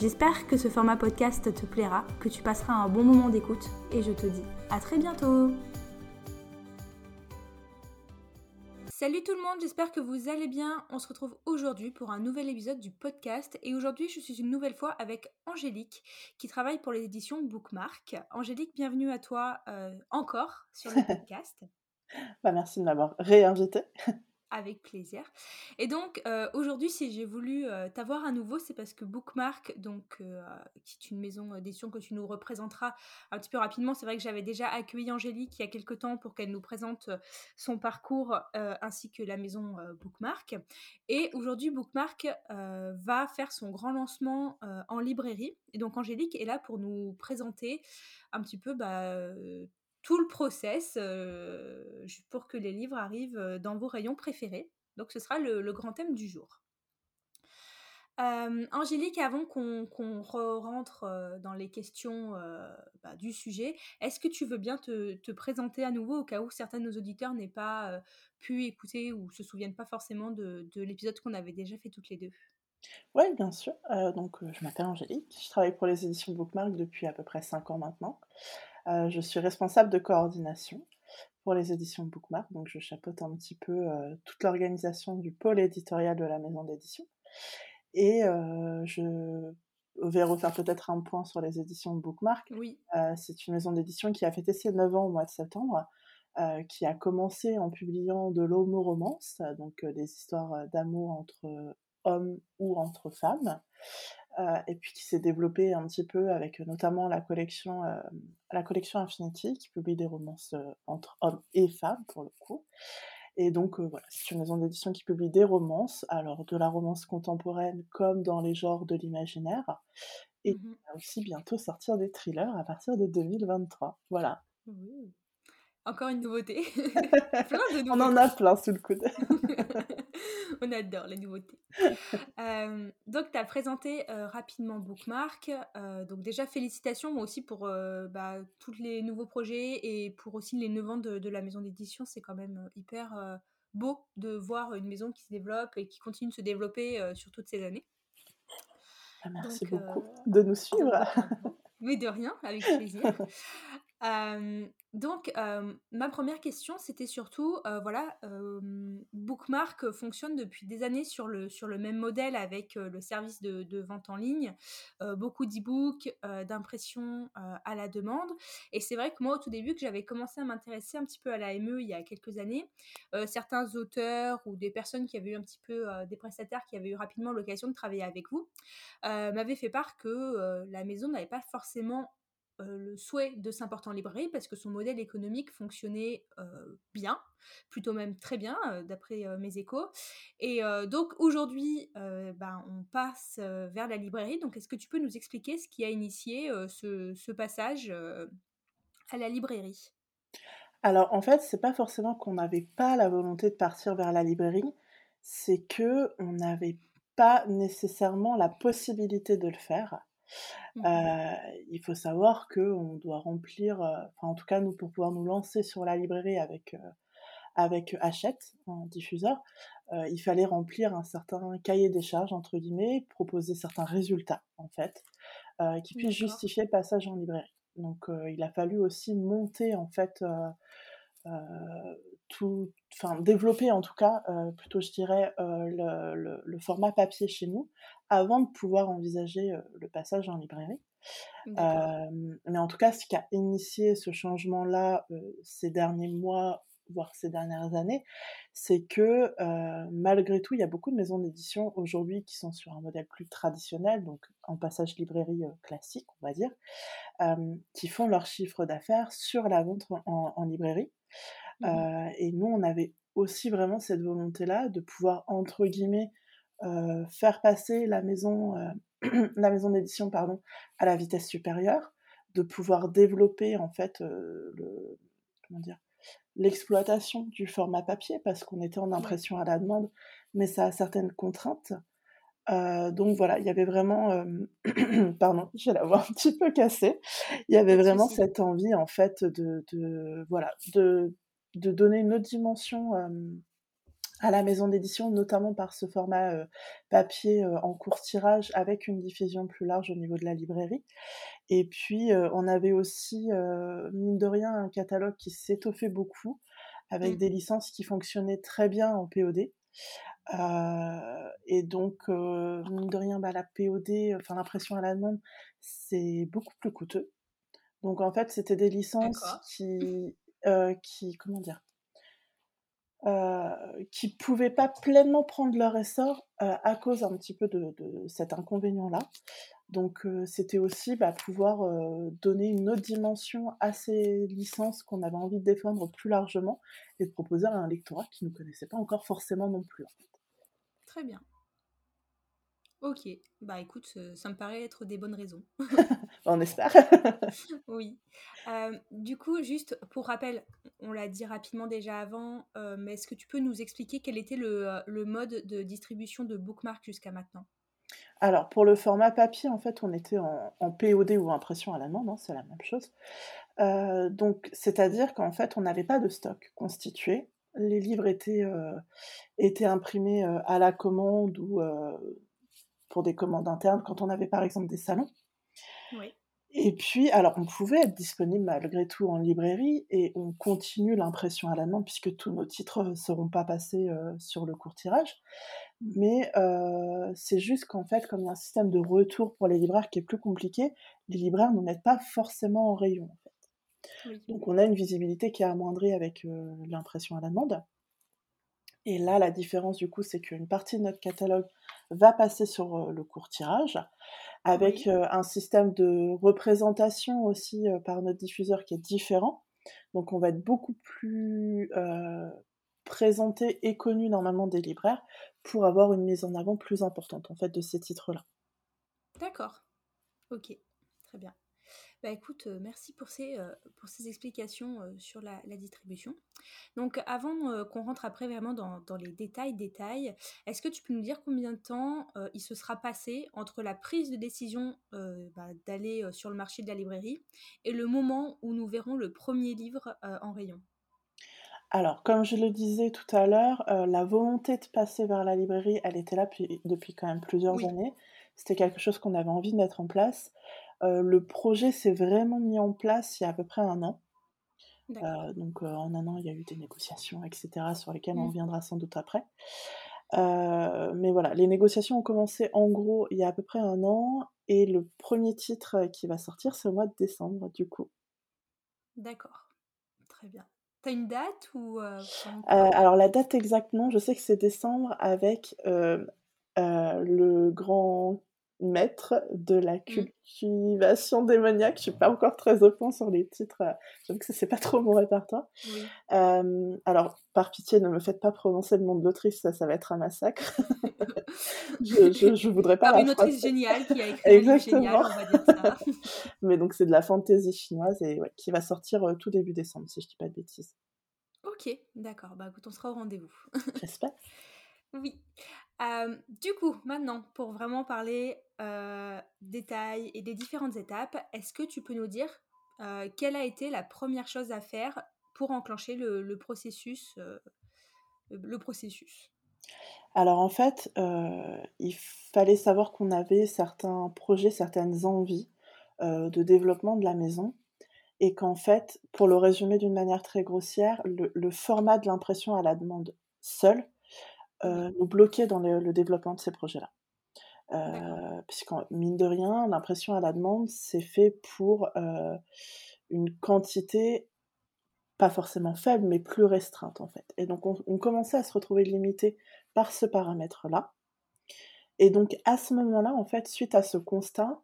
J'espère que ce format podcast te plaira, que tu passeras un bon moment d'écoute et je te dis à très bientôt Salut tout le monde, j'espère que vous allez bien. On se retrouve aujourd'hui pour un nouvel épisode du podcast et aujourd'hui je suis une nouvelle fois avec Angélique qui travaille pour les éditions Bookmark. Angélique, bienvenue à toi euh, encore sur le podcast. bah, merci de m'avoir réinvité avec plaisir. Et donc euh, aujourd'hui, si j'ai voulu euh, t'avoir à nouveau, c'est parce que Bookmark, donc euh, qui est une maison d'édition que tu nous représenteras un petit peu rapidement. C'est vrai que j'avais déjà accueilli Angélique il y a quelques temps pour qu'elle nous présente son parcours ainsi que la maison Bookmark. Et aujourd'hui, Bookmark va faire son grand lancement en librairie. Et donc Angélique est là pour nous présenter un petit peu bah, tout le process pour que les livres arrivent dans vos rayons préférés. Donc ce sera le, grand thème du jour. Angélique, avant qu'on rentre dans les questions bah, du sujet, est-ce que tu veux bien te, présenter à nouveau au cas où certains de nos auditeurs n'aient pas pu écouter ou se souviennent pas forcément de, l'épisode qu'on avait déjà fait toutes les deux? Oui, bien sûr. donc, je m'appelle Angélique. Je travaille pour les éditions Bookmark depuis à peu près 5 ans maintenant. Euh, je suis responsable de coordination pour les éditions Bookmark, donc je chapeaute un petit peu euh, toute l'organisation du pôle éditorial de la maison d'édition. Et euh, je vais refaire peut-être un point sur les éditions Bookmark. Oui. c'est une maison d'édition qui a fêté ses 9 ans au mois de septembre, qui a commencé en publiant de l'homo-romance, donc des histoires d'amour entre hommes ou entre femmes, et puis qui s'est développé un petit peu avec euh, notamment la collection, euh, la collection Infinity, qui publie des romances entre hommes et femmes pour le coup. Et donc voilà, c'est une maison d'édition qui publie des romances, alors de la romance contemporaine comme dans les genres de l'imaginaire, et qui mmh va aussi bientôt sortir des thrillers à partir de 2023. Voilà. Encore une nouveauté. On en a plein sous le coude. On adore les nouveautés. Euh, donc, tu as présenté euh, rapidement Bookmark. Euh, donc, déjà, félicitations, moi aussi, pour bah, tous les nouveaux projets et pour aussi les 9 ans de, la maison d'édition. C'est quand même hyper beau de voir une maison qui se développe et qui continue de se développer sur toutes ces années. Ah, merci beaucoup de nous suivre. Oui, de rien, avec plaisir. Donc, ma première question, c'était surtout, voilà, Bookmark fonctionne depuis des années sur le, même modèle avec le service de, vente en ligne, beaucoup d'e-books, d'impression à la demande. Et c'est vrai que moi, au tout début, que j'avais commencé à m'intéresser un petit peu à la ME il y a quelques années, certains auteurs ou des personnes qui avaient eu un petit peu des prestataires qui avaient eu rapidement l'occasion de travailler avec vous m'avaient fait part que la maison n'avait pas forcément le souhait de s'importer en librairie parce que son modèle économique fonctionnait bien, plutôt même très bien d'après mes échos. Et donc aujourd'hui, ben, on passe vers la librairie. Donc est-ce que tu peux nous expliquer ce qui a initié ce, passage à la librairie? Alors en fait, c'est pas forcément qu'on n'avait pas la volonté de partir vers la librairie, c'est que on n'avait pas nécessairement la possibilité de le faire. Mmh il faut savoir qu'on doit remplir, enfin en tout cas nous pour pouvoir nous lancer sur la librairie avec, avec Hachette, un diffuseur, il fallait remplir un certain cahier des charges entre guillemets, proposer certains résultats en fait, qui puissent justifier le passage en librairie. Donc il a fallu aussi monter en fait, tout enfin développer en tout cas, plutôt je dirais, le le format papier chez nous, avant de pouvoir envisager le passage en librairie. mais en tout cas, ce qui a initié ce changement-là ces derniers mois, voire ces dernières années, c'est que malgré tout, il y a beaucoup de maisons d'édition aujourd'hui qui sont sur un modèle plus traditionnel, donc en passage librairie classique, on va dire, qui font leur chiffre d'affaires sur la vente en, librairie. Mmh et nous, on avait aussi vraiment cette volonté-là de pouvoir, entre guillemets, euh, faire passer la maison, euh, la maison d'édition pardon, à la vitesse supérieure, de pouvoir développer en fait, le comment dire? L'exploitation du format papier parce qu'on était en impression à la demande, mais ça a certaines contraintes. Donc voilà, il y avait vraiment, pardon, j'ai la voix un petit peu cassée. Il y avait vraiment cette envie en fait de de voilà, de de donner une autre dimension, à la maison d'édition, notamment par ce format, papier, en court tirage avec une diffusion plus large au niveau de la librairie. Et puis, on avait aussi, mine de rien, un catalogue qui s'étoffait beaucoup avec mmh. des licences qui fonctionnaient très bien en POD. Et donc, mine de rien, bah, la POD, enfin l'impression à la demande, c'est beaucoup plus coûteux. Donc en fait, c'était des licences qui, qui, comment dire? Euh, qui pouvaient pas pleinement prendre leur essor euh, à cause un petit peu de, cet inconvénient-là. Donc euh, c'était aussi bah, pouvoir donner une autre dimension à ces licences qu'on avait envie de défendre plus largement et de proposer à un lectorat qui ne connaissait pas encore forcément non plus. Très bien. Ok, bah écoute, ça me paraît être des bonnes raisons. On espère. oui. du coup, juste pour rappel, on l'a dit rapidement déjà avant, mais est-ce que tu peux nous expliquer quel était le, mode de distribution de Bookmark jusqu'à maintenant? Alors, pour le format papier, en fait, on était en, POD ou impression à la main, hein, c'est la même chose. donc, c'est-à-dire qu'en fait, on n'avait pas de stock constitué. Les livres étaient, étaient imprimés à la commande ou pour des commandes internes quand on avait par exemple des salons. Et puis, alors on pouvait être disponible malgré tout en librairie et on continue l'impression à la main puisque tous nos titres ne seront pas passés euh, sur le court tirage. Mais euh, c'est juste qu'en fait, comme il y a un système de retour pour les libraires qui est plus compliqué, les libraires ne mettent pas forcément en rayon. En fait. Donc on a une visibilité qui est amoindrie avec euh, l'impression à la demande. Et là, la différence du coup, c'est qu'une partie de notre catalogue va passer sur le court tirage, avec un système de représentation aussi par notre diffuseur qui est différent. Donc on va être beaucoup plus présenté et connu normalement des libraires pour avoir une mise en avant plus importante en fait de ces titres-là. D'accord. Ok, très bien. Bah, écoute, merci pour ces, pour ces explications sur la, distribution. Donc avant qu'on rentre après vraiment dans, les détails, détails, est-ce que tu peux nous dire combien de temps il se sera passé entre la prise de décision bah, d'aller sur le marché de la librairie et le moment où nous verrons le premier livre en rayon? Alors, comme je le disais tout à l'heure, la volonté de passer vers la librairie, elle était là depuis, quand même plusieurs années. C'était quelque chose qu'on avait envie de mettre en place. Euh, le projet s'est vraiment mis en place il y a à peu près un an. Euh, donc euh, en un an, il y a eu des négociations, etc., sur lesquelles on mmh. reviendra sans doute après. mais voilà, les négociations ont commencé en gros il y a à peu près un an, et le premier titre qui va sortir, c'est au mois de décembre, du coup. D'accord, très bien. T'as une date ou Alors la date exactement, je sais que c'est décembre avec le grand maître de la mmh. cultivation démoniaque. Je suis pas encore très au point sur les titres. Euh, j'avoue que c'est pas trop mon répertoire. alors, par pitié, ne me faites pas prononcer le nom de l'autrice, ça, ça va être un massacre. je, je, voudrais pas. une autrice géniale qui a écrit Exactement. génial, on va dire ça. Mais donc, c'est de la fantaisie chinoise et qui va sortir euh, tout début décembre, si je dis pas de bêtises. Ok, d'accord. Bah écoute, on sera au rendez-vous. J'espère. Oui du coup, maintenant, pour vraiment parler détails et des différentes étapes, est-ce que tu peux nous dire quelle a été la première chose à faire pour enclencher le, processus, le processus? Alors en fait, il fallait savoir qu'on avait certains projets, certaines envies de développement de la maison et qu'en fait, pour le résumer d'une manière très grossière, le format de l'impression à la demande seul euh, nous bloquer dans le, développement de ces projets-là. Euh, puisqu'en mine de rien, l'impression à la demande, c'est fait pour euh, une quantité pas forcément faible, mais plus restreinte en fait. Et donc on, commençait à se retrouver limité par ce paramètre-là. Et donc à ce moment-là, en fait, suite à ce constat,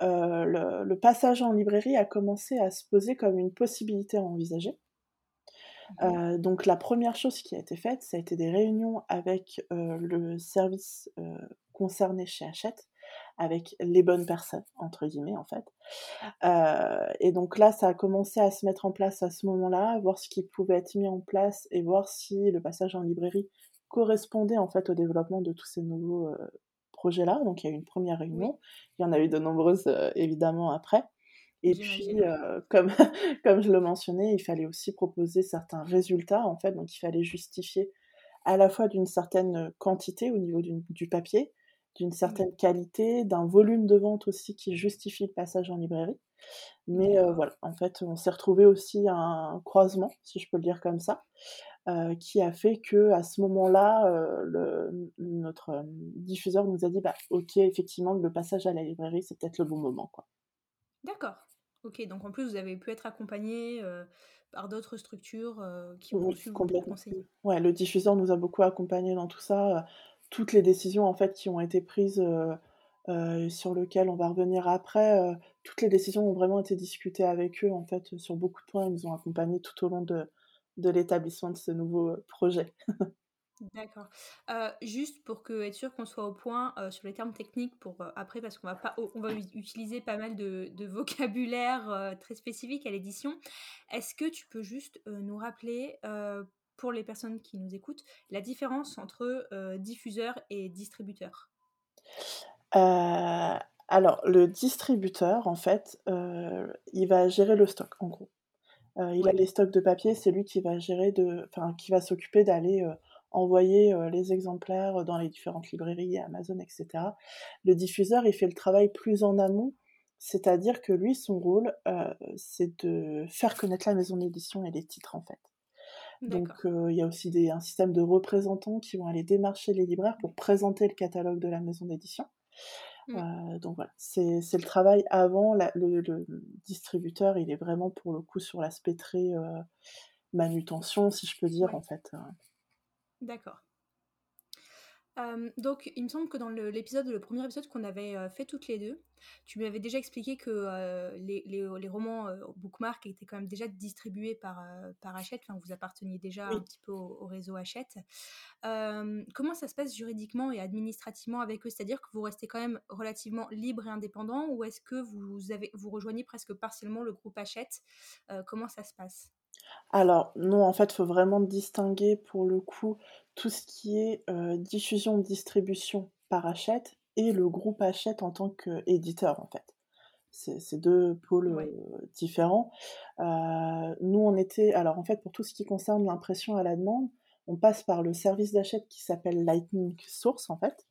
le, passage en librairie a commencé à se poser comme une possibilité à envisager. Euh, donc la première chose qui a été faite, ça a été des réunions avec euh, le service euh, concerné chez Hachette, avec «les bonnes personnes» entre guillemets en fait. Et donc là, ça a commencé à se mettre en place à ce moment-là, voir ce qui pouvait être mis en place et voir si le passage en librairie correspondait en fait au développement de tous ces nouveaux, projets-là. Donc il y a eu une première réunion, il y en a eu de nombreuses, évidemment après et puis, heu, comme comme je le mentionnais, il fallait aussi proposer certains résultats en fait, donc il fallait justifier à la fois d'une certaine, quantité au niveau du papier, d'une Oui. certaine qualité, d'un volume de vente aussi qui justifie le passage en librairie. Mais D'accord. voilà, en fait, on s'est retrouvés aussi à un croisement, si je peux le dire comme ça, heu, qui a fait qu'à ce moment-là, notre, diffuseur nous a dit: «Bah, OK, effectivement, le passage à la librairie, c'est peut-être le bon moment, quoi». D'accord. OK, donc en plus vous avez pu être accompagnés, heu, par d'autres structures, heu, qui ont Oui, su vous conseiller. Ouais, le diffuseur nous a beaucoup accompagnés dans tout ça, heu, toutes les décisions en fait qui ont été prises, sur lequel on va revenir après, toutes les décisions ont vraiment été discutées avec eux en fait, sur beaucoup de points. Ils nous ont accompagnés tout au long de de l'établissement de ce nouveau, projet. D'accord. Heu, juste pour que être sûr qu'on soit au point, heu, sur les termes techniques pour, heu, après parce qu'on va pas on on va utiliser pas mal de de vocabulaire, heu, très spécifique à l'édition. Est-ce que tu peux juste, heu, nous rappeler, heu, pour les personnes qui nous écoutent, la différence entre, heu, diffuseur et distributeur? Heu, alors le distributeur en fait, heu, il va gérer le stock en gros. Heu, il a Ouais, les stocks de papier, c'est lui qui va gérer de enfin qui va s'occuper d'aller, heu, envoyer, heu, les exemplaires, dans les différentes librairies, Amazon et cetera. Le diffuseur, il fait le travail plus en amont, c'est-à-dire que lui, son rôle, heu, c'est de faire connaître la maison d'édition et les titres, en fait. Donc il y a aussi des un système de représentants qui vont aller démarcher les libraires pour présenter le catalogue de la maison d'édition. Mmh. Donc voilà, c'est c'est le travail avant la le le distributeur, il est vraiment pour le coup sur l'aspect très, manutention si je peux dire en fait, heu. D'accord. Hem, donc il me semble que dans le l'épisode le premier épisode qu'on avait, heu, fait toutes les 2, tu m'avais déjà expliqué que, heu, les les, les romans, Bookmark étaient quand même déjà distribués par, Hachette, enfin vous apparteniez déjà un Oui. petit peu au au réseau Hachette. Comment ça se passe juridiquement et administrativement avec eux? C'est-à-dire que vous restez quand même relativement libre et indépendant ou est-ce que vous avez vous rejoignez presque partiellement le groupe Hachette? Comment ça se passe? Alors non, en fait, faut vraiment distinguer pour le coup tout ce qui est, heu, diffusion, distribution par Hachette et le groupe Hachette en tant qu'éditeur en fait. C'est c'est 2 pôles, heu, différents. Heu, nous on était alors en fait pour tout ce qui concerne l'impression à la demande, on passe par le service d'Hachette qui s'appelle Lightning Source en fait.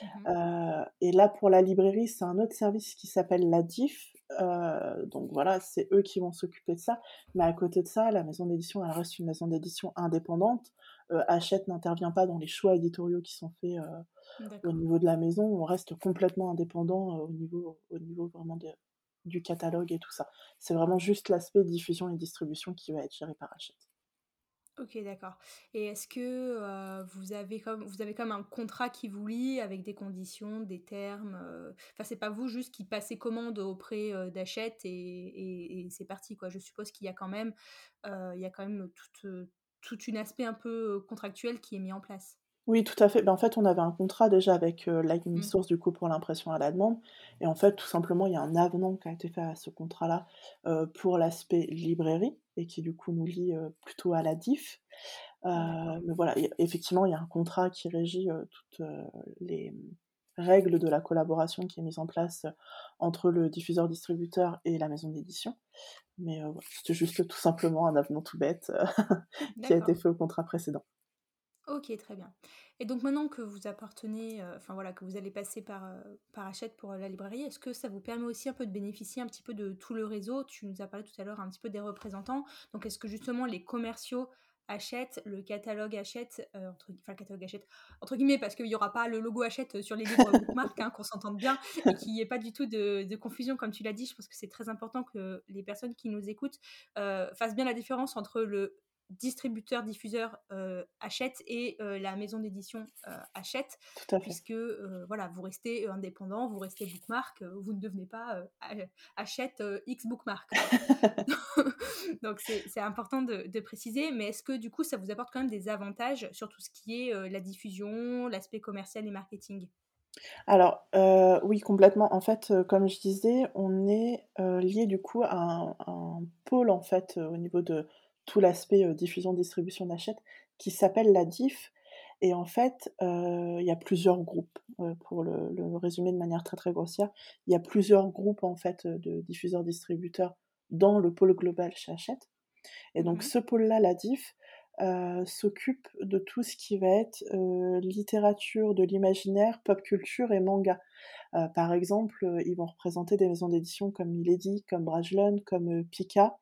Mmh Heu et là, pour la librairie, c'est un autre service qui s'appelle la DIF, heu, donc voilà, c'est eux qui vont s'occuper de ça. Mais à côté de ça, la maison d'édition, elle reste une maison d'édition indépendante. Heu, Hachette n'intervient pas dans les choix éditoriaux qui sont faits, heu, au niveau de la maison. On reste complètement indépendant, au niveau au niveau vraiment de du catalogue et tout ça. C'est vraiment juste l'aspect diffusion et distribution qui va être géré par Hachette. OK, d'accord et est-ce que, heu, vous avez comme vous avez comme un contrat qui vous lie avec des conditions, des termes, heu? Enfin, c'est pas vous juste qui passez commande auprès, heu, d'Hachette et et et c'est parti, quoi? Je suppose qu'il y a quand même, heu, il y a quand même toute, heu, toute une aspect un peu, contractuel qui est mis en place? Oui, tout à fait. Ben, en fait, on avait un contrat déjà avec, Lightning Mmh. Source, du coup, pour l'impression à la demande et en fait, tout simplement, il y a un avenant qui a été fait à ce contrat-là, pour l'aspect librairie et qui, du coup, nous lie, plutôt à la DIF. Mais voilà, effectivement, il y a un contrat qui régit, toutes, les, règles de la collaboration qui est mise en place, entre le diffuseur-distributeur et la maison d'édition. Mais, heu, voilà, c'était juste tout simplement un avenant tout bête, qui a été fait au contrat précédent. OK, très bien et donc maintenant que vous appartenez, heu, enfin voilà, que vous allez passer par, heu, par Hachette pour, heu, la librairie, est-ce que ça vous permet aussi un peu de bénéficier un petit peu de tout le réseau? Tu nous as parlé tout à l'heure un petit peu des représentants, donc est-ce que justement les commerciaux Hachette, le catalogue Hachette, heu, entre enfin le catalogue Hachette, entre guillemets, parce qu'il y aura pas le logo Hachette, sur les livres Bookmark, hein, qu'on s'entende bien et qu'il y ait pas du tout de confusion comme tu l'as dit. Je pense que c'est très important que les personnes qui nous écoutent, fassent bien la différence entre le distributeur, diffuseur, heu, Hachette et heu, la maison d'édition, à fait. puisque, heu, voilà, vous restez, heu, indépendant, vous restez Bookmark, vous ne devenez pas, heu, X Bookmark. Donc c'est important de de préciser, mais est-ce que du coup, ça vous apporte quand même des avantages sur tout ce qui est, la diffusion, l'aspect commercial et marketing? Alors, oui complètement. En fait, comme je disais, on est, liés du coup à un un pôle en fait, au niveau de tout l'aspect, heu, diffusion, distribution d'Hachette qui s'appelle la DIF et en fait, heu, il y a plusieurs groupes, heu, pour le le résumer de manière très, très grossière. Il y a plusieurs groupes en fait, de diffuseurs-distributeurs dans le pôle global chez Hachette et donc mh. ce pôle-là, la DIF, s'occupe de tout ce qui va être, littérature de l'imaginaire, pop culture et manga. Par exemple, ils vont représenter des maisons d'édition comme Milady, comme Brajlon, comme, Pika,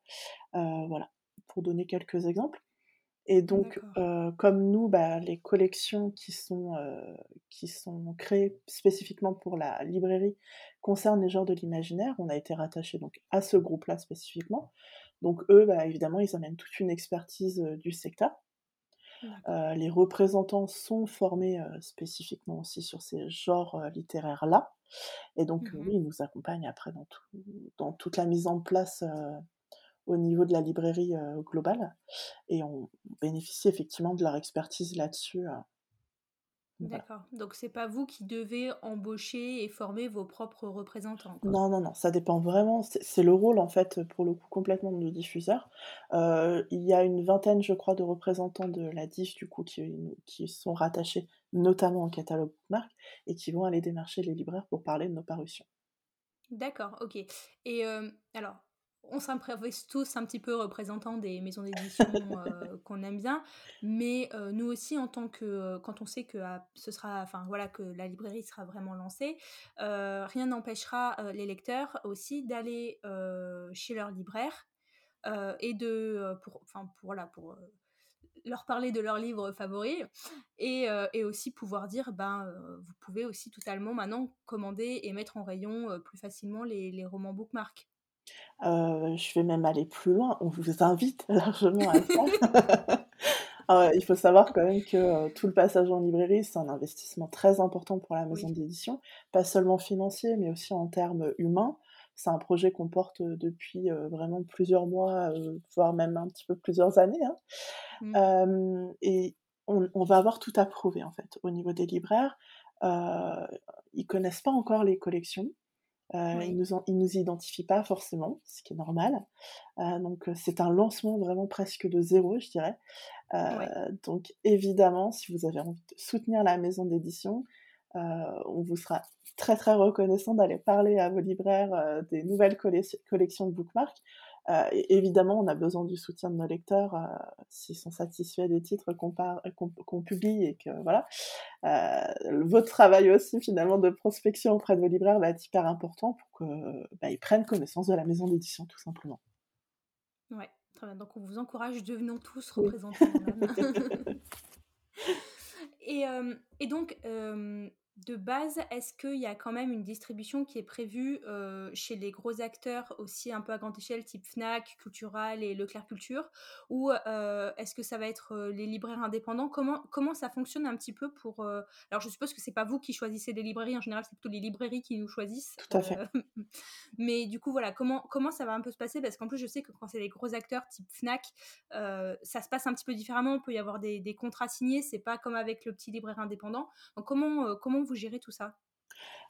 voilà, pour donner quelques exemples. Et donc heu, comme nous, bah, les collections qui sont, heu, qui sont créées spécifiquement pour la librairie concernent les genres de l'imaginaire, on a été rattachés donc à ce groupe-là spécifiquement. Donc eux, bah, évidemment, ils amènent toute une expertise, heu, du secteur. Les représentants sont formés, spécifiquement aussi sur ces genres, littéraires-là. Et donc Mmh oui, ils nous accompagnent après dans tout dans toute la mise en place, au niveau de la librairie, heu, globale et on bénéficie effectivement de leur expertise là-dessus, voilà. D'accord, donc c'est pas vous qui devez embaucher et former vos propres représentants, quoi? Non, non, non, ça dépend vraiment, c'est le rôle en fait, pour le coup complètement de nos diffuseurs. Heu, il y a une vingtaine je crois de représentants de la DIF du coup qui qui sont rattachés notamment au catalogue Bookmark et qui vont aller démarcher les libraires pour parler de nos parutions. D'accord, OK et alors, on s'improvise tous un petit peu représentants des maisons d'édition, heu, qu'on aime bien, mais heu, nous aussi en tant que, heu, quand on sait que, ah, ce sera enfin voilà, que la librairie sera vraiment lancée, rien n'empêchera, les lecteurs aussi d'aller, chez leur libraire, et de, pour enfin pour voilà, pour, leur parler de leurs livres favoris et et aussi pouvoir dire: «Ben, vous pouvez aussi totalement maintenant commander et mettre en rayon, plus facilement les les romans Bookmark». Heu, je vais même aller plus loin, on vous invite largement à le faire. Heu, il faut savoir quand même que, heu, tout le passage en librairie, c'est un investissement très important pour la maison Oui. d'édition, pas seulement financier, mais aussi en termes humains. C'est un projet qu'on porte, heu, depuis, heu, vraiment plusieurs mois, heu, voire même un petit peu plusieurs années, hein. Mmh. Hem et on on va avoir tout à prouver en fait, au niveau des libraires. Heu, ils connaissent pas encore les collections, ils Oui. nous en ils nous identifient pas forcément, ce qui est normal. Heu, donc heu, c'est un lancement vraiment presque de 0 je dirais. Heu, donc évidemment, si vous avez envie de soutenir la maison d'édition, on vous sera très, très reconnaissant d'aller parler à vos libraires, des nouvelles collec collections de Bookmark. Et évidemment, on a besoin du soutien de nos lecteurs, heu, s'ils sont satisfaits des titres qu'on publie et que voilà. Heu, votre travail aussi finalement de prospection auprès de vos libraires va être hyper important pour que, bah, prennent connaissance de la maison d'édition tout simplement. Ouais, très bien, donc on vous encourage, devenons tous représentants. Et donc de base, est-ce qu'il y a quand même une distribution qui est prévue, heu, chez les gros acteurs aussi un peu à grande échelle type Fnac, Cultural et Leclerc Culture? Ou heu, est-ce que ça va être, heu, les libraires indépendants? Comment comment ça fonctionne un petit peu pour, alors je suppose que c'est pas vous qui choisissez les librairies, en général, c'est plutôt les librairies qui nous choisissent, Tout à fait. mais du coup, voilà, comment comment ça va un peu se passer? Parce qu'en plus, je sais que quand c'est des gros acteurs type Fnac, ça se passe un petit peu différemment. Il peut y avoir des des contrats signés, c'est pas comme avec le petit libraire indépendant. Donc comment, comment vous gérez tout ça?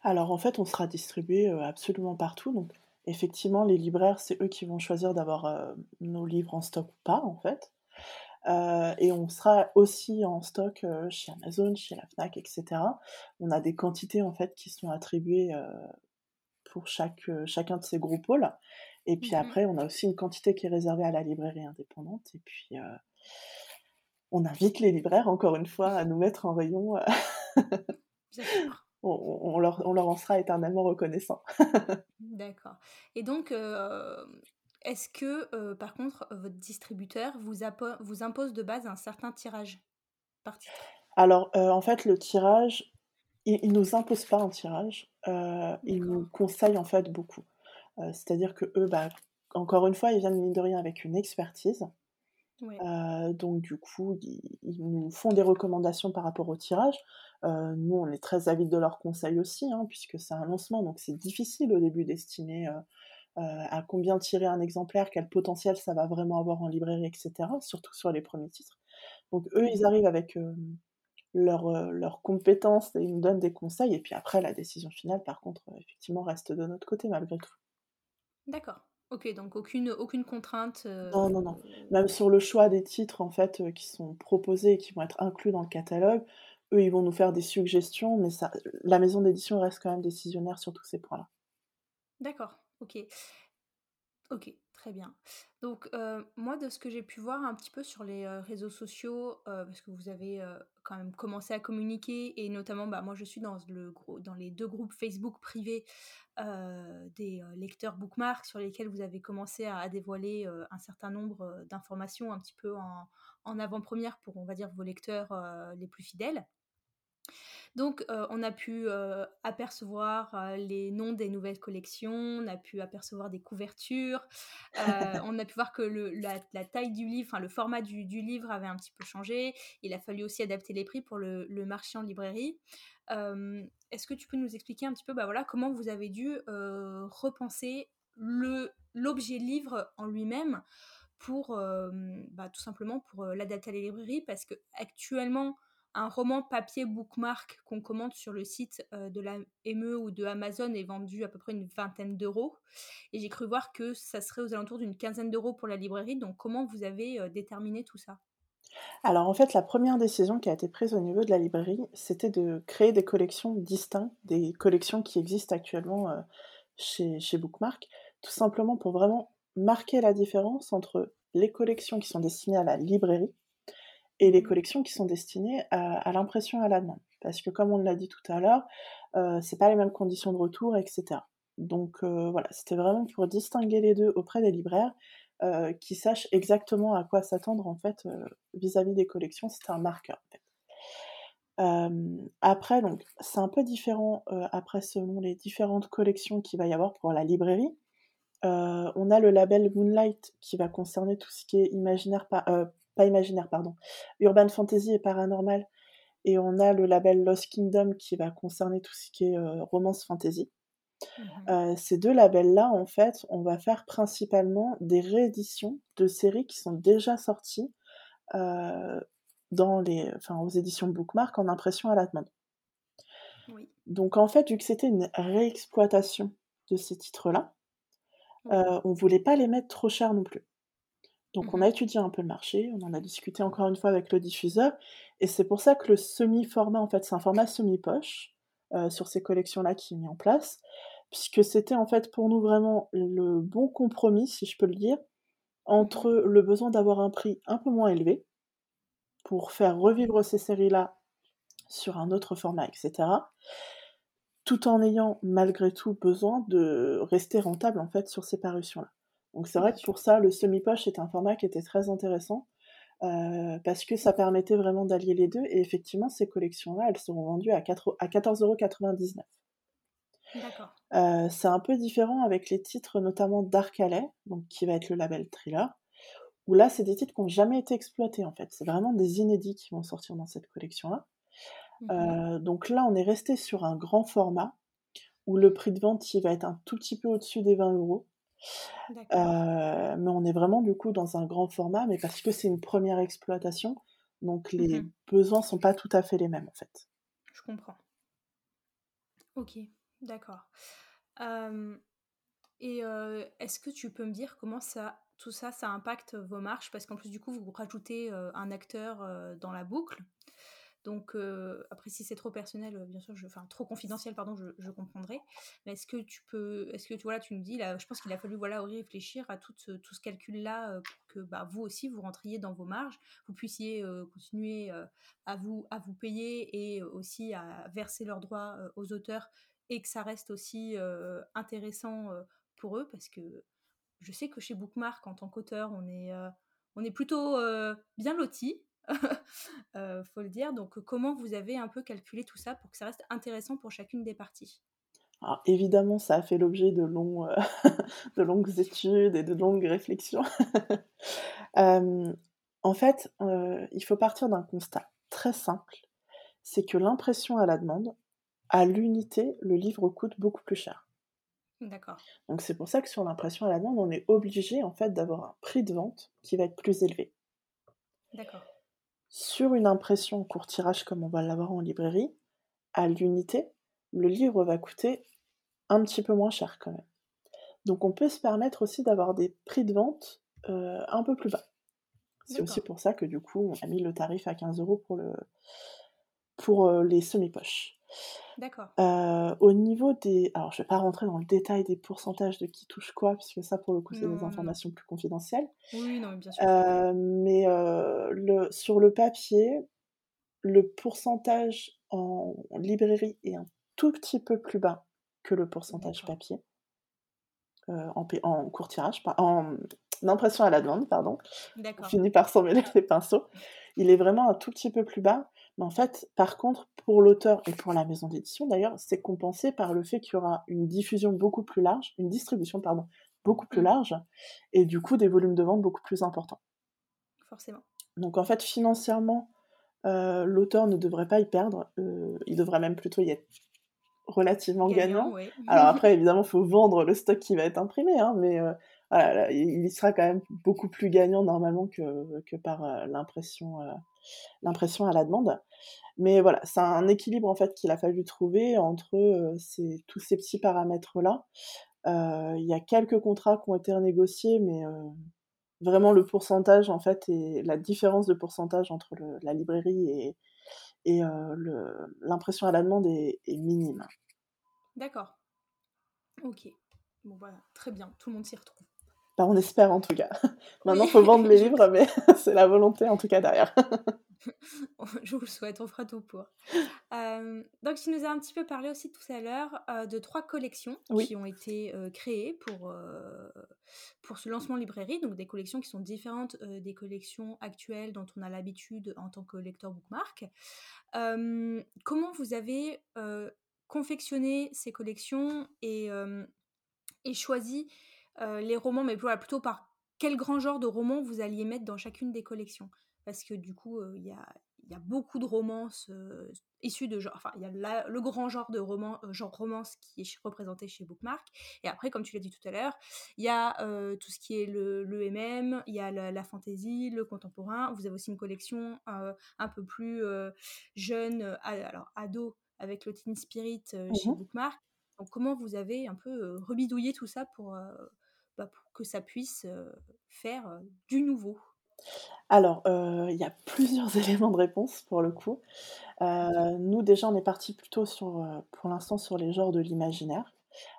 Alors en fait, on sera distribué, heu, absolument partout, donc effectivement, les libraires, c'est eux qui vont choisir d'avoir, heu, nos livres en stock ou pas, en fait. Heu et on sera aussi en stock, chez Amazon, chez la Fnac et cetera. On a des quantités, en fait, qui sont attribuées, pour chaque, chacun de ces gros pôles et puis Mmh mh. après, on a aussi une quantité qui est réservée à la librairie indépendante et puis, on invite les libraires, encore une fois, à nous mettre en rayon. on leur on leur en sera éternellement reconnaissants. D'accord et donc hem, est-ce que, heu, par contre, votre distributeur vous impose de base un certain tirage par titre? Alors, heu, en fait, le tirage, il il nous impose pas un tirage, il nous conseille, en fait, beaucoup. C'est-à-dire qu'eux, bah, encore une fois, ils viennent, mine de rien, avec une expertise. Donc du coup, ils ils nous font des recommandations par rapport au tirage. Nous, on est très avides de leurs conseils aussi, hein, puisque c'est un lancement, donc c'est difficile au début d'estimer, à combien tirer un exemplaire, quel potentiel ça va vraiment avoir en librairie et cetera, surtout sur les 1ers titres. Donc eux, ils arrivent avec, leurs, leurs compétences et ils nous donnent des conseils et puis après la décision finale par contre, effectivement reste de notre côté malgré tout. D'accord. OK, donc aucune aucune contrainte, Non, non, non. heu Même sur le choix des titres en fait, heu, qui sont proposés et qui vont être inclus dans le catalogue, eux, ils vont nous faire des suggestions, mais ça la maison d'édition reste quand même décisionnaire sur tous ces points-là. D'accord, OK. OK, très bien. Donc, heu, moi de ce que j'ai pu voir un petit peu sur les, heu, réseaux sociaux, heu, parce que vous avez, quand même commencé à communiquer et notamment, bah, moi je suis dans le dans les 2 groupes Facebook privés, des, lecteurs bookmark sur lesquels vous avez commencé à dévoiler, un certain nombre, d'informations un petit peu en avant-première pour, on va dire, vos lecteurs, les plus fidèles. Donc, heu, on a pu, heu, apercevoir, heu, les noms des nouvelles collections, on a pu apercevoir des couvertures, on a pu voir que le la la taille du livre, enfin le format du du livre avait un petit peu changé. Il a fallu aussi adapter les prix pour le le marché en librairie. Est-ce que tu peux nous expliquer un petit peu, bah, voilà, comment vous avez dû, repenser l'objet livre en lui-même pour, bah, tout simplement pour, l'adapter à la librairie? Parce qu'actuellement, un roman papier bookmark qu'on commande sur le site, heu, de la ME ou de Amazon est vendu à peu près une vingtaine d'euros et j'ai cru voir que ça serait aux alentours d'une quinzaine d'euros pour la librairie, donc comment vous avez, heu, déterminé tout ça? Alors en fait, la première décision qui a été prise au niveau de la librairie, c'était de créer des collections distinctes, des collections qui existent actuellement, chez chez Bookmark. Tout simplement pour vraiment marquer la différence entre les collections qui sont destinées à la librairie et les collections qui sont destinées à l'impression à la demande. Parce que comme on l'a dit tout à l'heure, heu, c'est pas les mêmes conditions de retour et cetera. Donc heu, voilà, c'était vraiment pour distinguer les 2 auprès des libraires, heu, qui sachent exactement à quoi s'attendre en fait, heu, vis-à-vis des collections, c'était un marqueur après donc c'est un peu différent, après selon les différentes collections qu'il va y avoir pour la librairie. On a le label Moonlight qui va concerner tout ce qui est imaginaire pas imaginaire pardon, urban fantasy et paranormal et on a le label Lost Kingdom qui va concerner tout ce qui est, heu, romance fantasy. Mmh Heu, ces 2 labels-là, en fait, on va faire principalement des rééditions de séries qui sont déjà sorties, heu, dans les enfin, aux éditions Bookmark en impression à la demande. Oui, Donc en fait, vu que c'était une réexploitation de ces titres-là, heu, on voulait pas les mettre trop cher non plus. Donc on a Mmh étudié un peu le marché, on en a discuté encore une fois avec le diffuseur et c'est pour ça que le semi-format, en fait, c'est un format semi-poche, heu, sur ces collections-là qui est mis en place, puisque c'était, en fait, pour nous vraiment le bon compromis, si je peux le dire, Mmh entre le besoin d'avoir un prix un peu moins élevé, pour faire revivre ces séries-là sur un autre format et cetera, tout en ayant malgré tout besoin de rester rentable, en fait, sur ces parutions-là. Donc c'est vrai que pour ça, le semi-poche est un format qui était très intéressant Heu, parce que ça permettait vraiment d'allier les 2 et effectivement ces collections-là, elles seront vendues à quatre à 14,99 €. D'accord. Heu, c'est un peu différent avec les titres notamment d'Arcalay, donc qui va être le label Thriller, où là, c'est des titres qui ont jamais été exploités, en fait. C'est vraiment des inédits qui vont sortir dans cette collection-là. Mmh Heu, donc là, on est resté sur un grand format où le prix de vente, il va être un tout petit peu au-dessus des 20 €. D'accord. Heu, mais on est vraiment du coup dans un grand format, mais parce que c'est une première exploitation, donc les Mmh besoins sont pas tout à fait les mêmes, en fait. Je comprends. OK, d'accord. Et est-ce que tu peux me dire comment ça tout ça, ça impacte vos marges? Parce qu'en plus, du coup, vous rajoutez, un acteur, dans la boucle. Donc, heu, après si c'est trop personnel, heu, bien sûr, je enfin trop confidentiel pardon, je comprendrai. Mais est-ce que tu peux est-ce que tu tu me dis là, je pense qu'il a fallu voilà, réfléchir à tout ce tout ce calcul-là, heu, pour que, bah, vous aussi vous rentriez dans vos marges, vous puissiez, continuer, à vous à vous payer et aussi à verser leurs droits, aux auteurs et que ça reste aussi, intéressant, pour eux. Parce que je sais que chez Bookmark en tant qu'auteur, on est, on est plutôt, bien lotis. Heu, faut le dire. Donc, comment vous avez un peu calculé tout ça pour que ça reste intéressant pour chacune des parties? Alors évidemment, ça a fait l'objet de longs, de longues études et de longues réflexions. Hem, en fait, il faut partir d'un constat très simple, c'est que l'impression à la demande, à l'unité, le livre coûte beaucoup plus cher. D'accord, Donc c'est pour ça que sur l'impression à la demande, on est obligé en fait d'avoir un prix de vente qui va être plus élevé. d'accord. Sur une impression court tirage comme on va l'avoir en librairie, à l'unité, le livre va coûter un petit peu moins cher quand même. Donc on peut se permettre aussi d'avoir des prix de vente euh, un peu plus bas. C'est aussi pour ça que du coup on a mis le tarif à 15 euros pour, le, pour euh, les semi-poches. D'accord. Euh, au niveau des alors je vais pas rentrer dans le détail des pourcentages de qui touche quoi, puisque ça pour le coup c'est des informations plus confidentielles. Oui, non, bien sûr. mais le sur le papier, le pourcentage en librairie est un tout petit peu plus bas que le pourcentage papier. en, en court tirage, en impression à la demande, pardon. On finit par s'en mêler les pinceaux. Il est vraiment un tout petit peu plus bas. Mais en fait, par contre, pour l'auteur et pour la maison d'édition d'ailleurs, c'est compensé par le fait qu'il y aura une diffusion beaucoup plus large, une distribution, pardon, beaucoup plus mmh. large, et du coup des volumes de vente beaucoup plus importants. Forcément. Donc en fait, financièrement, euh, l'auteur ne devrait pas y perdre, euh, il devrait même plutôt y être relativement gagnant. Alors après, évidemment, il faut vendre le stock qui va être imprimé, hein, mais euh, voilà, il sera quand même beaucoup plus gagnant normalement que, que par l'impression l'impression à la demande. Mais voilà, c'est un équilibre en fait qu'il a fallu trouver entre ces, tous ces petits paramètres-là. Il y a quelques contrats qui ont été renégociés, mais vraiment le pourcentage en fait et la différence de pourcentage entre la librairie et, l'impression à la demande est, minime. D'accord. Ok. Voilà, très bien, tout le monde s'y retrouve. Bah, on espère en tout cas. Maintenant, il faut vendre les livres, mais c'est la volonté en tout cas derrière. Je vous le souhaite, on fera tout pour. donc, tu nous as un petit peu parlé aussi tout à l'heure de trois collections qui ont été créées pour, pour ce lancement librairie, donc des collections qui sont différentes des collections actuelles dont on a l'habitude en tant que lecteur bookmark. comment vous avez confectionné ces collections et, et choisi les romans, mais plutôt par quel grand genre de romans vous alliez mettre dans chacune des collections parce que du coup, il y, a, beaucoup de romances issues de genre. Enfin, il y a le grand genre de roman, genre romance qui est représenté chez Bookmark. Et après, comme tu l'as dit tout à l'heure, il y a tout ce qui est le, le MM, il y a la, fantasy, le contemporain. Vous avez aussi une collection un peu plus jeune, alors ado, avec le Teen Spirit chez mmh Bookmark. Donc, comment vous avez un peu rebidouillé tout ça pour, bah, pour que ça puisse faire du nouveau alors, il y a plusieurs éléments de réponse pour le coup. nous déjà, on est parti plutôt sur, pour l'instant sur les genres de l'imaginaire,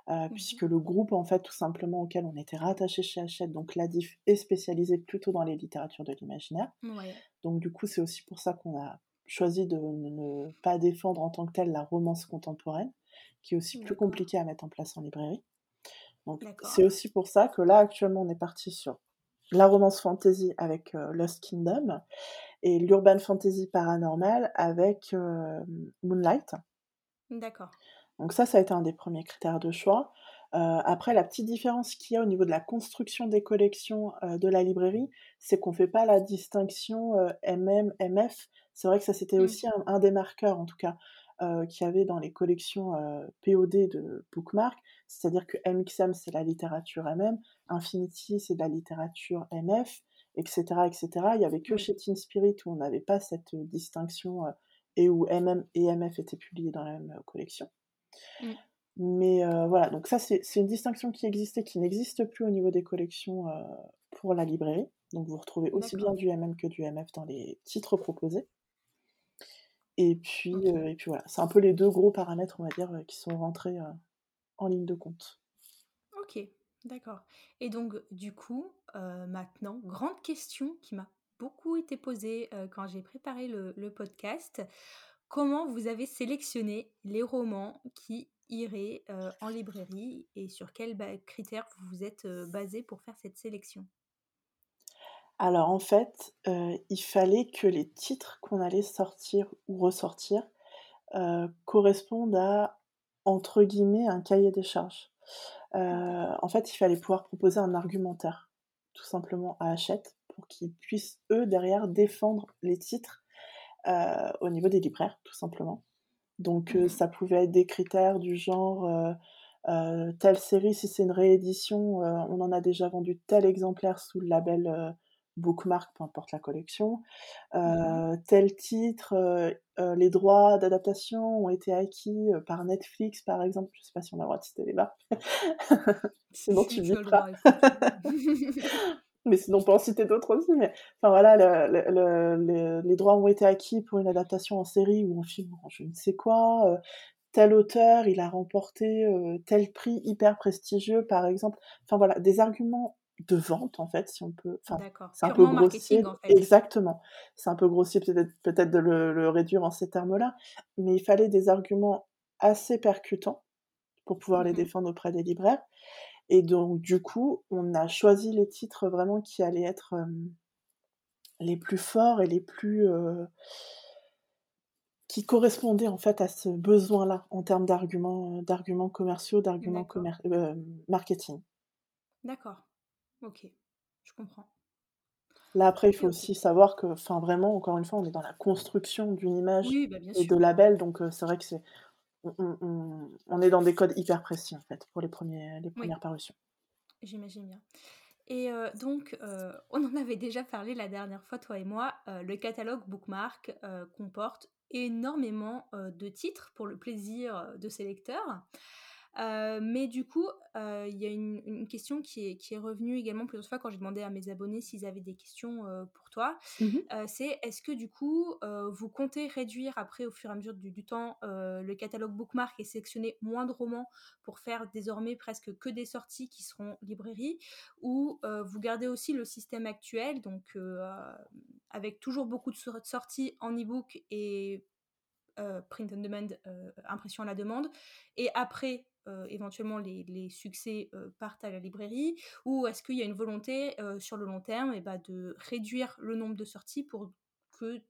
mmh puisque le groupe en fait tout simplement auquel on était rattaché chez Hachette, donc l'ADIF, est spécialisé plutôt dans les littératures de l'imaginaire. Donc du coup, c'est aussi pour ça qu'on a choisi de ne pas défendre en tant que telle la romance contemporaine, qui est aussi plus compliquée à mettre en place en librairie. Donc c'est aussi pour ça que là actuellement on est parti sur la romance fantasy avec Lost Kingdom et l'urban fantasy paranormal avec Moonlight. D'accord. Donc ça, ça a été un des premiers critères de choix. après, la petite différence qu'il y a au niveau de la construction des collections de la librairie, c'est qu'on ne fait pas la distinction MM, MF. C'est vrai que ça, c'était mmh. aussi un, un, des marqueurs, en tout cas. Euh, qu'il y avait dans les collections euh, POD de Bookmark, c'est-à-dire que MXM c'est la littérature MM, Infinity c'est de la littérature MF, etc. etc. Il n'y avait que chez Teen Spirit où on n'avait pas cette euh, distinction et où MM et MF étaient publiés dans la même collection. Mm. Mais voilà, donc ça c'est une distinction qui existait, qui n'existe plus au niveau des collections pour la librairie. Donc vous retrouvez aussi bien du MM que du MF dans les titres proposés. Et puis, et puis voilà, c'est un peu les deux gros paramètres, on va dire, qui sont rentrés en ligne de compte. Ok, d'accord. Et donc, du coup, maintenant, grande question qui m'a beaucoup été posée quand j'ai préparé le, podcast. Comment vous avez sélectionné les romans qui iraient en librairie et sur quels critères vous vous êtes basé pour faire cette sélection? Alors en fait, il fallait que les titres qu'on allait sortir ou ressortir, correspondent à, entre guillemets, «un cahier des charges». en fait, il fallait pouvoir proposer un argumentaire, tout simplement à Hachette, pour qu'ils puissent, eux, derrière, défendre les titres, au niveau des libraires, tout simplement. Donc mmh ça pouvait être des critères du genre, telle série, si c'est une réédition, on en a déjà vendu tel exemplaire sous le label, Bookmark, peu importe la collection. Mmh tel titre, les droits d'adaptation ont été acquis, par Netflix, par exemple. Je sais pas si on a le droit de citer les marques. Si, Sinon si, tu tu as le biperas. droit, effectivement. Mais sinon on peut en citer d'autres aussi, mais enfin voilà, le le le le les droits ont été acquis pour une adaptation en série ou en film, je ne sais quoi, tel auteur, il a remporté, tel prix hyper prestigieux, par exemple. Enfin voilà, des arguments de vente, en fait, si on peut enfin, D'accord, c'est un peu grossier en fait. exactement. C'est un peu grossier peut-être peut-être de le le réduire en ces termes-là, mais il fallait des arguments assez percutants pour pouvoir les Mmh défendre auprès des libraires et donc du coup, on a choisi les titres vraiment qui allaient être, les plus forts et les plus, qui correspondaient en fait à ce besoin-là, en termes d'arguments, d'arguments commerciaux, d'arguments commer hem, marketing. D'accord. OK, je comprends. Là, après, il OK, faut OK. aussi savoir que enfin, vraiment, encore une fois, on est dans la construction d'une image Oui, bah, bien et de sûr. labels, donc c'est vrai que c'est on on on on est dans des codes hyper précis, en fait, pour les premiers les Oui, premières parutions. j'imagine bien et heu, donc heu, on en avait déjà parlé la dernière fois, toi et moi, heu, le catalogue Bookmark, heu, comporte énormément, heu, de titres pour le plaisir, heu, de ses lecteurs. Heu, mais du coup, heu, il y a une une question qui est qui est revenue également plusieurs fois quand j'ai demandé à mes abonnés s'ils avaient des questions, heu, pour toi. Mmh c'est est-ce que du coup, vous comptez réduire après au fur et à mesure du du temps, le catalogue Bookmark et sélectionner moins de romans pour faire désormais presque que des sorties qui seront librairies? Ou, vous gardez aussi le système actuel donc, avec toujours beaucoup de sor sorties en e-book et print on demand, impression à la demande et après, éventuellement les succès, heu, partent à la librairie? Ou est-ce qu'il y a une volonté, heu, sur le long terme et bah, de réduire le nombre de sorties pour que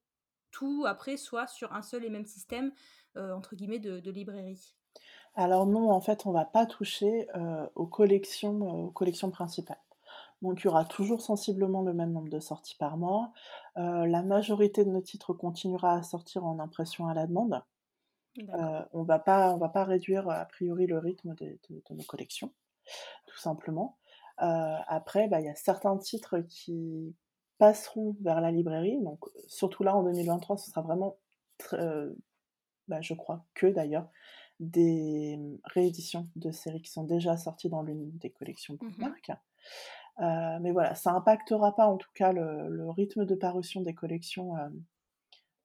tout après soit sur un seul et même système, entre guillemets de librairie? Alors non, en fait, on va pas toucher, aux collections, principales. Donc il y aura toujours sensiblement le même nombre de sorties par mois. La majorité de nos titres continuera à sortir en impression à la demande. D'accord. On va pas on va pas réduire, a priori, le rythme de de de nos collections, tout simplement. Après, bah, il y a certains titres qui passeront vers la librairie, donc surtout là en 2023, ce sera vraiment tr bah, je crois que d'ailleurs, des, mmh, rééditions de séries qui sont déjà sorties dans l'une des collections Mmh Bookmark. Heu, mais voilà, ça impactera pas en tout cas le le rythme de parution des collections,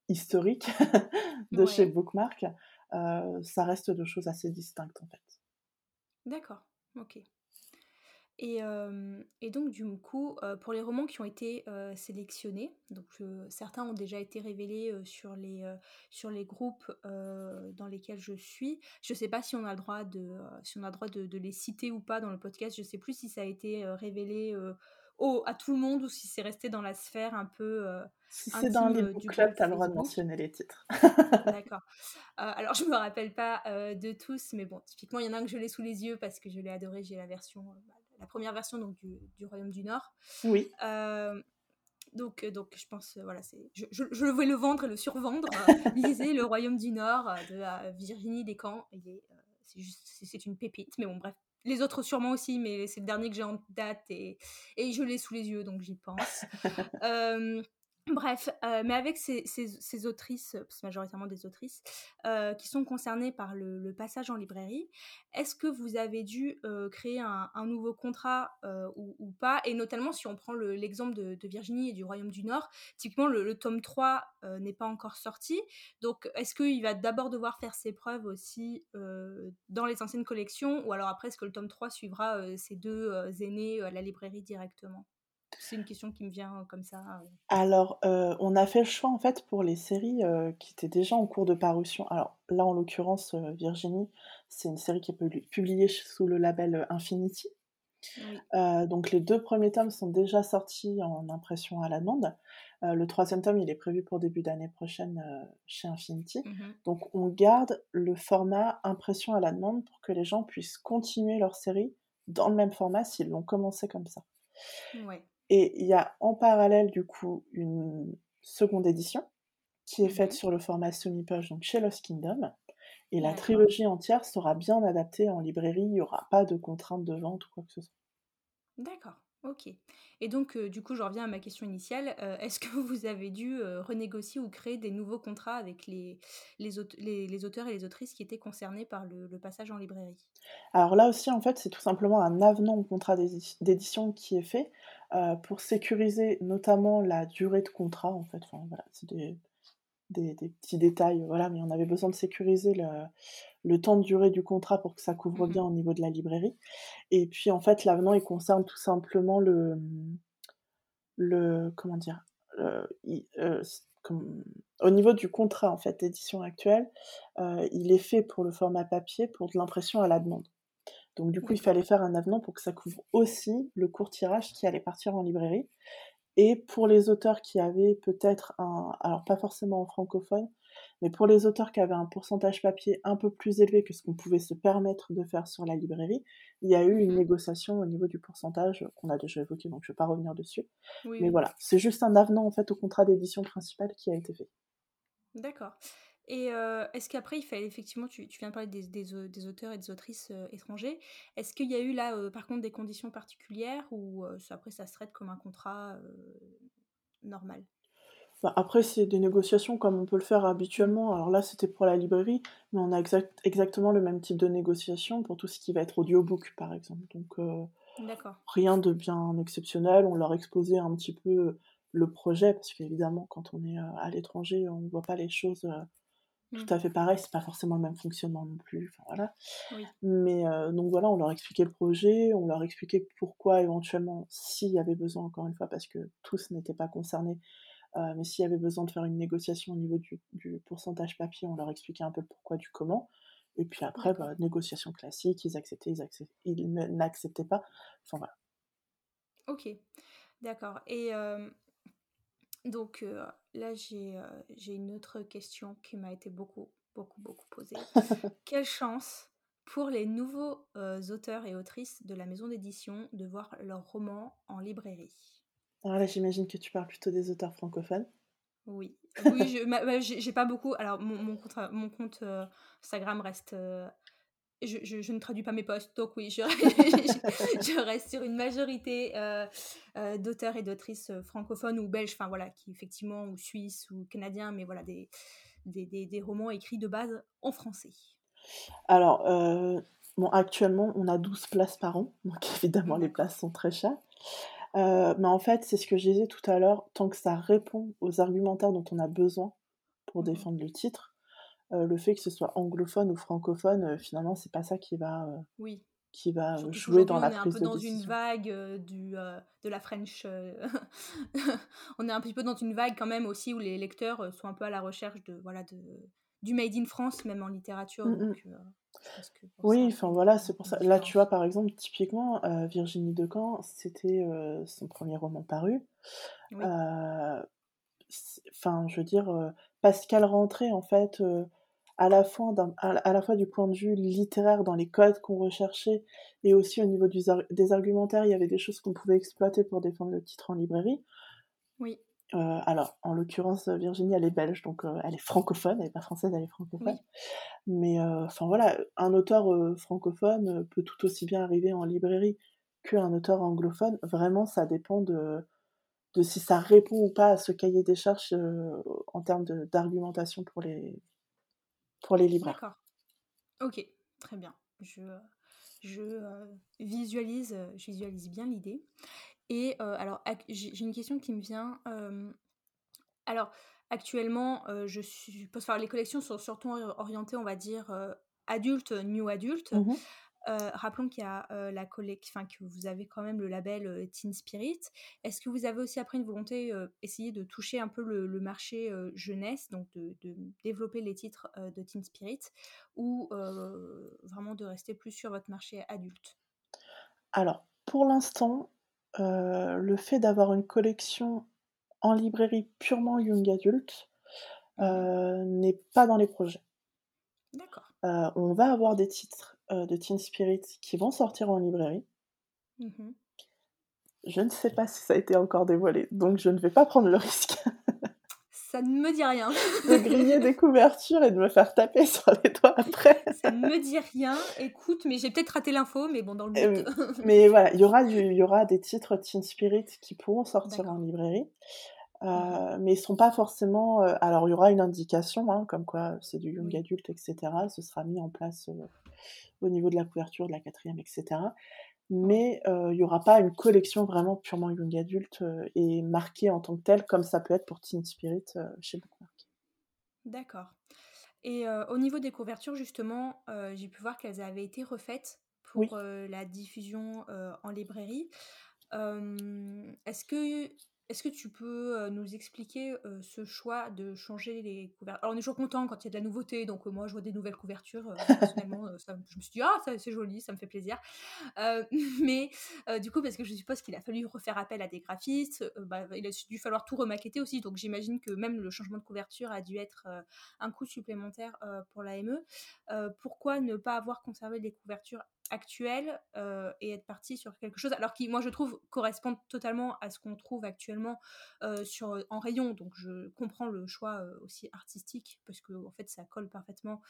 historiques de chez. Bookmark. Ça reste 2 choses assez distinctes, en fait. D'accord. OK. Et et donc du coup, pour les romans qui ont été, sélectionnés, donc certains ont déjà été révélés, sur les, sur les groupes, dans lesquels je suis. Je sais pas si on a le droit de, si on a le droit de de les citer ou pas dans le podcast. Je sais plus si ça a été, révélé, au à tout le monde ou si c'est resté dans la sphère un peu, heu, Si c'est dans groupe tu as le droit de mentionner les titres. D'accord. Heu, alors je me rappelle pas, heu, de tous, mais bon, typiquement, il y en a un que je l'ai sous les yeux parce que je l'ai adoré. J'ai la version, bah, la première version donc du du Royaume du Nord. Oui. Donc donc je pense, voilà, c'est je je je vais le vendre et le survendre, lisez Le Royaume du Nord, de, Virginie Despentes. Il est, heu, c'est juste c'est c'est une pépite, mais bon bref. Les autres sûrement aussi, mais c'est le dernier que j'ai en date et et je l'ai sous les yeux, donc j'y pense. Hem, bref, heu, mais avec ces ces ces autrices, que majoritairement des autrices, heu, qui sont concernées par le passage en librairie, est-ce que vous avez dû, heu, créer un nouveau contrat, ou pas? Et notamment si on prend le l'exemple de Virginie et du Royaume du Nord, typiquement le le tome 3, heu, n'est pas encore sorti. Donc est-ce qu'il va d'abord devoir faire ses preuves aussi, dans les anciennes collections? Ou alors après est-ce que le tome 3 suivra, ses 2 heu, aînés, à la librairie directement? C'est une question qui me vient, heu, comme ça, heu. Alors, heu, on a fait le choix, en fait, pour les séries, qui étaient déjà en cours de parution. Alors là, en l'occurrence, Virginie, c'est une série qui est publi publiée sous le label, Infinity. Oui. Donc les 2 premiers tomes sont déjà sortis en impression à la demande. Le troisième tome, il est prévu pour début d'année prochaine, chez Infinity. Mmh Donc on garde le format impression à la demande pour que les gens puissent continuer leur série dans le même format s'ils l'ont commencé comme ça. Ouais. Et il y a en parallèle du coup une seconde édition qui est faite Mmh sur le format semi-page, donc chez Lost Kingdom et la trilogie entière sera bien adaptée en librairie, il y aura pas de contraintes de vente ou quoi que ce soit. D'accord. OK et donc heu, du coup, je reviens à ma question initiale, heu, est-ce que vous avez dû, heu, renégocier ou créer des nouveaux contrats avec les les aute les les auteurs et les autrices qui étaient concernés par le passage en librairie? Alors là aussi, en fait, c'est tout simplement un avenant au contrat d'édi d'édition qui est fait, pour sécuriser notamment la durée de contrat, en fait, voilà, c'est des des des petits détails, voilà, mais on avait besoin de sécuriser le le temps de durée du contrat pour que ça couvre Mmh mh. bien au niveau de la librairie et puis, en fait, l'avenant, il concerne tout simplement le, le comment dire? Comme au niveau du contrat, en fait, d'édition actuel, heu, il est fait pour le format papier pour de l'impression à la demande. Donc du coup, il fallait faire un avenant pour que ça couvre aussi le court tirage qui allait partir en librairie et pour les auteurs qui avaient peut-être un alors pas forcément en francophone, mais pour les auteurs qui avaient un pourcentage papier un peu plus élevé que ce qu'on pouvait se permettre de faire sur la librairie, il y a eu Mmh une mh. négociation au niveau du pourcentage qu'on a déjà évoqué, donc je vais pas revenir dessus. Oui, Mais oui. voilà, c'est juste un avenant, en fait, au contrat d'édition principal qui a été fait. D'accord et heu, est-ce qu'après il fallait effectivement tu tu viens de parler des des au des auteurs et des autrices, heu, étrangers. Est-ce qu'il y a eu là, heu, par contre des conditions particulières ou après ça se traite comme un contrat, normal? Bah, après, c'est des négociations comme on peut le faire habituellement. Alors là, c'était pour la librairie, mais on a exact exactement le même type de négociation pour tout ce qui va être audiobook, par exemple. Donc rien de bien exceptionnel. On leur exposait un petit peu le projet parce qu'évidemment, quand on est, à l'étranger, on voit pas les choses, tout Mmh. à fait pareil. C'est pas forcément le même fonctionnement non plus, enfin voilà. Oui. Mais heu, donc voilà, on leur expliquait le projet, on leur expliquait pourquoi éventuellement, s'il y avait besoin, encore une fois, parce que tous n'étaient pas concernés, Heu, mais s'il y avait besoin de faire une négociation au niveau du du pourcentage papier, on leur expliquait un peu le pourquoi du comment et puis après, bah, négociation classique, ils acceptaient, ils accep ils n'acceptaient pas, enfin voilà. OK. D'accord et hem, donc là j'ai, heu, j'ai une autre question qui m'a été beaucoup, beaucoup, beaucoup posée. Quelle chance pour les nouveaux, heu, auteurs et autrices de la maison d'édition de voir leurs romans en librairie? Alors là, j'imagine que tu parles plutôt des auteurs francophones? Oui, oui, j'ai pas beaucoup alors mon mon compte, heu, mon compte, heu, Instagram reste, je je je ne traduis pas mes posts, donc oui, je je reste sur une majorité, heu heu, d'auteurs et d'autrices, heu, francophones ou belges, enfin voilà, qui effectivement ou suisses ou canadiens, mais voilà des des des des romans écrits de base en français. Alors, bon, actuellement, on a 12 places par an, donc évidemment, les places sont très chères. Mais en fait, c'est ce que je disais tout à l'heure, tant que ça répond aux argumentaires dont on a besoin pour Mmh mh. défendre le titre, le fait que ce soit anglophone ou francophone, heu, finalement, c'est pas ça qui va, heu, Oui, qui va, heu, surtout jouer qu'aujourd'hui dans on la est un prise peu de dans une décision. vague, du, de la French, on est un petit peu dans une vague quand même aussi où les lecteurs, sont un peu à la recherche de voilà de du made in France, même en littérature donc que pour Oui, enfin voilà, c'est pour ça. Là, tu vois, par exemple, typiquement, heu, Virginie Decamp, c'était, son premier roman paru. Oui, enfin, je veux dire, qu'elle rentrait en fait, à la fois à la fois du point de vue littéraire dans les codes qu'on recherchait et aussi au niveau du des argumentaires, il y avait des choses qu'on pouvait exploiter pour défendre le titre en librairie. oui, Heu, alors, en l'occurrence, Virginie, elle est belge, donc heu, elle est francophone, elle est pas française, elle est francophone. oui, Mais heu, enfin voilà, un auteur, francophone, peut tout aussi bien arriver en librairie qu'un auteur anglophone. Vraiment, ça dépend de de si ça répond ou pas à ce cahier des charges, en termes d'argumentation pour les pour les libraires. d'accord. OK, très bien. Je, heu, je, heu, visualise, heu, je visualise bien l'idée et heu, alors j'ai une question qui me vient, Alors, actuellement, je suppose enfin, les collections sont surtout ori orientées, on va dire, adultes, new adulte. Mmh mh. Heu, rappelons qu'il y a, heu, la collec enfin, que vous avez quand même le label, heu, Teen Spirit. Est-ce que vous avez aussi après une volonté, heu, essayer de toucher un peu le le marché, jeunesse, donc de de développer les titres, de Teen Spirit ou, vraiment de rester plus sur votre marché adulte? Alors, pour l'instant, le fait d'avoir une collection en librairie purement young adult, Mmh n'est pas dans les projets. D'accord. On va avoir des titres, heu, de Teen Spirit qui vont sortir en librairie. Mmh Je ne sais pas si ça a été encore dévoilé, donc je ne vais pas prendre le risque. Ça ne me dit rien. de griller des couvertures et de me faire taper sur les doigts après. Ça ne me dit rien. Écoute, mais j'ai peut-être raté l'info, mais bon, dans le but. mais voilà, il y aura il y aura des titres Teen Spirit qui pourront sortir en librairie. Mmh euh, mais ils sont pas forcément. Euh, alors, il y aura une indication, hein, comme quoi c'est du young adulte, etc. Ce sera mis en place euh, au niveau de la couverture de la quatrième, etc. Mais il n'y aura pas une collection vraiment purement young adulte et marquée en tant que telle, comme ça peut être pour Teen Spirit chez Bookmark. D'accord. Et au niveau des couvertures, justement, j'ai pu voir qu'elles avaient été refaites pour la diffusion en librairie. Est-ce que est-ce que tu peux nous expliquer ce choix de changer les couvertures Alors, on est toujours content quand il y a de la nouveauté, donc moi, je vois des nouvelles couvertures. personnellement, je me suis dit, ah, c'est joli, ça me fait plaisir. mais du coup, parce que je suppose qu'il a fallu refaire appel à des graphistes, bah, il a dû falloir tout remaqueter aussi, donc j'imagine que même le changement de couverture a dû être un coût supplémentaire pour l'AME. pourquoi ne pas avoir conservé les couvertures actuelle euh, et être parti sur quelque chose alors qui moi je trouve correspond totalement à ce qu'on trouve actuellement euh, sur en rayon. Donc je comprends le choix euh, aussi artistique parce que en fait ça colle parfaitement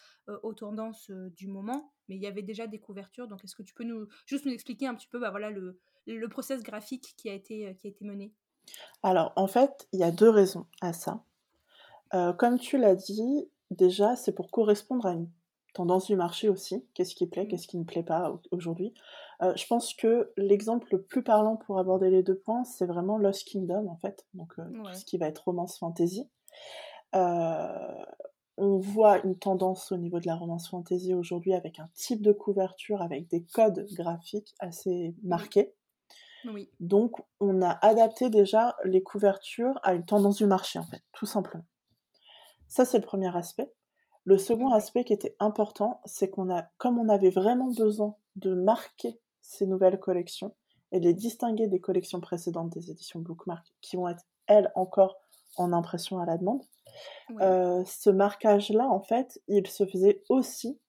aux tendances du moment. Mais il y avait déjà des couvertures donc est-ce que tu peux nous juste nous expliquer un petit peu bah voilà le, le process graphique qui a été qui a été mené? Alors en fait il y a deux raisons à ça. Comme tu l'as dit déjà c'est pour correspondre à une tendance du marché aussi, qu'est-ce qui plaît, mmh. qu'est-ce qui ne plaît pas aujourd'hui. Euh, je pense que l'exemple le plus parlant pour aborder les deux points, c'est vraiment Lost Kingdom en fait, donc euh, tout ce qui va être romance fantasy. Euh, on voit une tendance au niveau de la romance fantasy aujourd'hui avec un type de couverture, avec des codes graphiques assez marqués. Oui. Donc on a adapté déjà les couvertures à une tendance du marché en fait, tout simplement. Ça c'est le premier aspect. Le second aspect qui était important, c'est qu'on a, comme on avait vraiment besoin de marquer ces nouvelles collections et de les distinguer des collections précédentes des éditions Bookmark, qui vont être, elles, encore en impression à la demande, euh, ce marquage-là, en fait, il se faisait aussi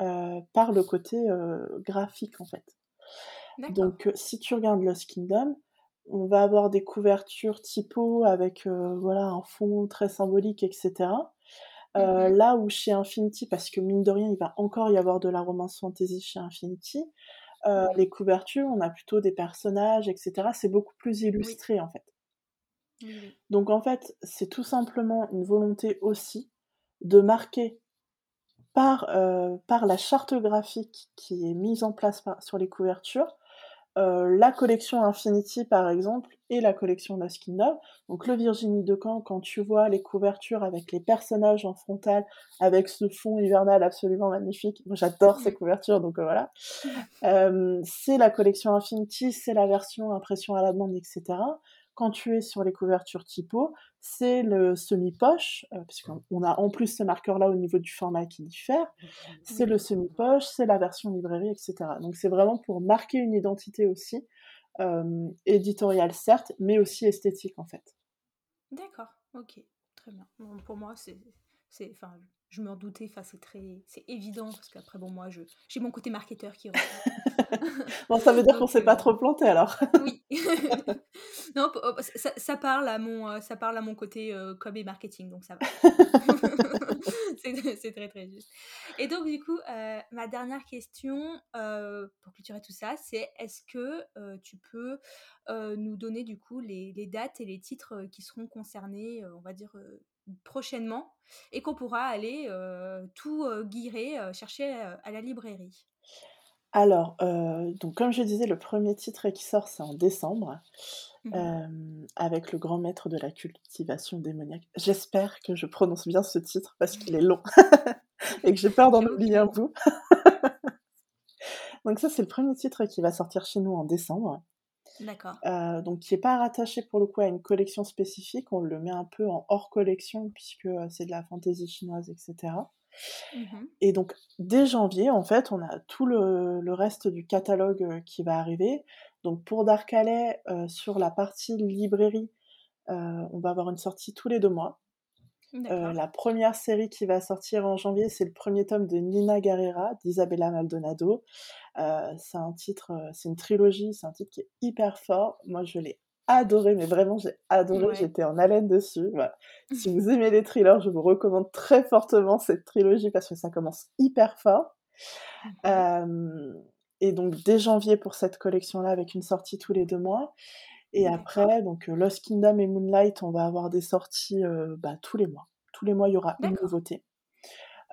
euh, par le côté euh, graphique, en fait. Donc, si tu regardes Lost Kingdom, on va avoir des couvertures typo avec voilà un fond très symbolique, etc. Euh, là où chez Infinity, parce que mine de rien, il va encore y avoir de la romance fantasy chez Infinity, euh, les couvertures, on a plutôt des personnages, etc. C'est beaucoup plus illustré en fait. Donc en fait, c'est tout simplement une volonté aussi de marquer par, euh, par la charte graphique qui est mise en place sur les couvertures, euh, la collection Infinity par exemple et la collection Lost Kingdom. Donc le Virginie de Caen, quand tu vois les couvertures avec les personnages en frontal, avec ce fond hivernal absolument magnifique, j'adore ces couvertures, donc euh, voilà. Euh, c'est la collection Infinity, c'est la version impression à la demande, etc. Quand tu es sur les couvertures typo, c'est le semi-poche, euh, puisqu'on a en plus ce marqueur-là au niveau du format qui diffère. C'est le semi-poche, c'est la version librairie, etc. Donc c'est vraiment pour marquer une identité aussi, euh, éditoriale certes, mais aussi esthétique en fait. D'accord, ok, très bien. pour moi, c'est, enfin, je me redoutais, enfin c'est très, c'est évident parce qu'après bon moi je, j'ai mon côté marketeur qui. bon, ça veut dire qu'on s'est pas euh, trop planté alors. oui. non, ça, ça, parle à mon, euh, ça parle à mon côté euh, com et marketing, donc ça va. c'est, très très juste. Et donc du coup, ma dernière question pour clôturer tout ça, c'est est-ce que tu peux nous donner du coup les, les, dates et les titres qui seront concernés, on va dire prochainement et qu'on pourra aller tout guirer, chercher à la librairie Alors, donc comme je disais, le premier titre qui sort, c'est en décembre, mmh avec le grand maître de la cultivation démoniaque. J'espère que je prononce bien ce titre parce qu'il est long et que j'ai peur d'en oublier un bout. donc ça, c'est le premier titre qui va sortir chez nous en décembre. D'accord. Euh, donc qui n'est pas rattaché pour le coup à une collection spécifique, on le met un peu en hors collection puisque euh, c'est de la fantaisie chinoise, etc. Mmh Et donc dès janvier, en fait, on a tout le, reste du catalogue euh, qui va arriver. Donc pour Dark Calais, sur la partie librairie, on va avoir une sortie tous les deux mois. La première série qui va sortir en janvier, c'est le premier tome de Nina Guerrera, d'Isabella Maldonado. c'est un titre, c'est une trilogie, c'est un titre qui est hyper fort. Moi, je l'ai adoré, mais vraiment j'ai adoré, j'étais en haleine dessus. Voilà. Si vous aimez les thrillers, je vous recommande très fortement cette trilogie parce que ça commence hyper fort. Et donc dès janvier pour cette collection-là avec une sortie tous les deux mois. Et après, donc Lost Kingdom et Moonlight, on va avoir des sorties bah, tous les mois. Tous les mois, il y aura une nouveauté.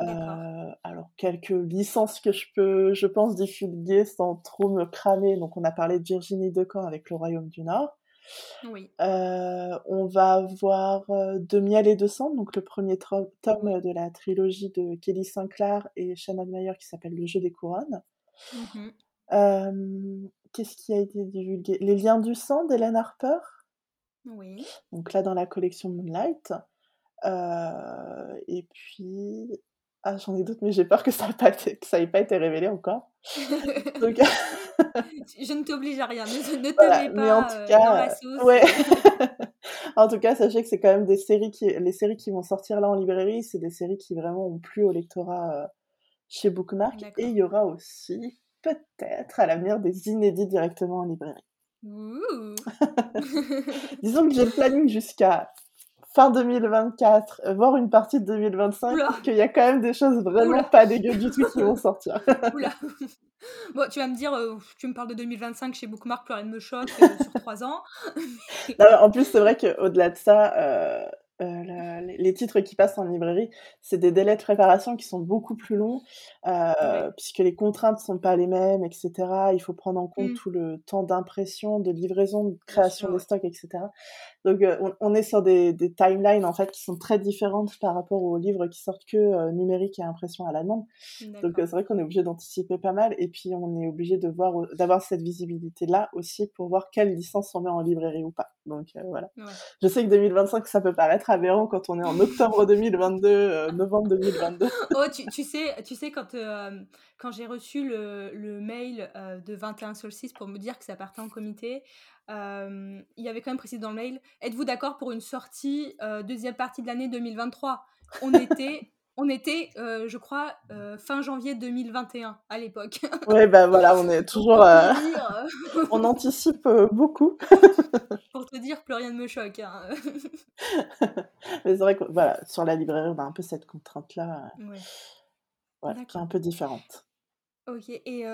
Euh, alors, quelques licences que je peux, je pense, diffuser sans trop me cramer. Donc, on a parlé de Virginie Decamp avec Le Royaume du Nord. Oui. Euh, on va avoir euh, De miel et de sang, donc le premier tome de la trilogie de Kelly Sinclair et Shannon Meyer qui s'appelle Le jeu des couronnes. Mmh qu'est-ce qui a été divulgué? Les liens du sang d'Hélène Harper? Oui. Donc là, dans la collection Moonlight. et puis, ah, j'en ai d'autres, mais j'ai peur que ça n'ait pas, été révélé encore. Donc... je ne t'oblige à rien, ne, ne te pas mais en tout euh, cas, dans la sauce. Ouais. en tout cas, sachez que c'est quand même des séries qui, les séries qui vont sortir là en librairie, c'est des séries qui vraiment ont plu au lectorat euh, chez Bookmark. Et il y aura aussi peut-être à l'avenir des inédits directement en librairie. Disons que j'ai le planning jusqu'à fin 2024, euh, voire une partie de 2025, qu'il y a quand même des choses vraiment pas dégueu du tout qui vont sortir. Oula. Bon, tu vas me dire, euh, tu me parles de 2025 chez Bookmark, plus rien ne me choque euh, sur trois ans. en plus, c'est vrai qu'au-delà de ça, euh, les titres qui passent en librairie, c'est des délais de préparation qui sont beaucoup plus longs, euh, puisque les contraintes sont pas les mêmes, etc. Il faut prendre en compte mmh. tout le temps d'impression, de livraison, de création des stocks, etc. Donc euh, on, est sur des, des, timelines en fait qui sont très différentes par rapport aux livres qui sortent que euh, numérique et impression à la demande. Donc c'est vrai qu'on est obligé d'anticiper pas mal, et puis on est obligé de voir d'avoir cette visibilité là aussi pour voir quelle licence on met en librairie ou pas. Donc voilà. Je sais que 2025 ça peut paraître aberrant quand on est en octobre 2022, euh, novembre 2022. oh, tu, tu, sais, tu sais quand, euh, quand j'ai reçu le, le mail euh, de 21 Solstice pour me dire que ça partait en comité, il y avait quand même précisé dans le mail Êtes-vous d'accord pour une sortie deuxième partie de l'année 2023 On était on était, je crois, fin janvier 2021 à l'époque. Oui, ben voilà, on est toujours. on anticipe beaucoup. Pour te dire, plus rien ne me choque. Hein. Mais c'est vrai que voilà, sur la librairie, on a un peu cette contrainte-là. Ouais. qui est un peu différente. Ok, et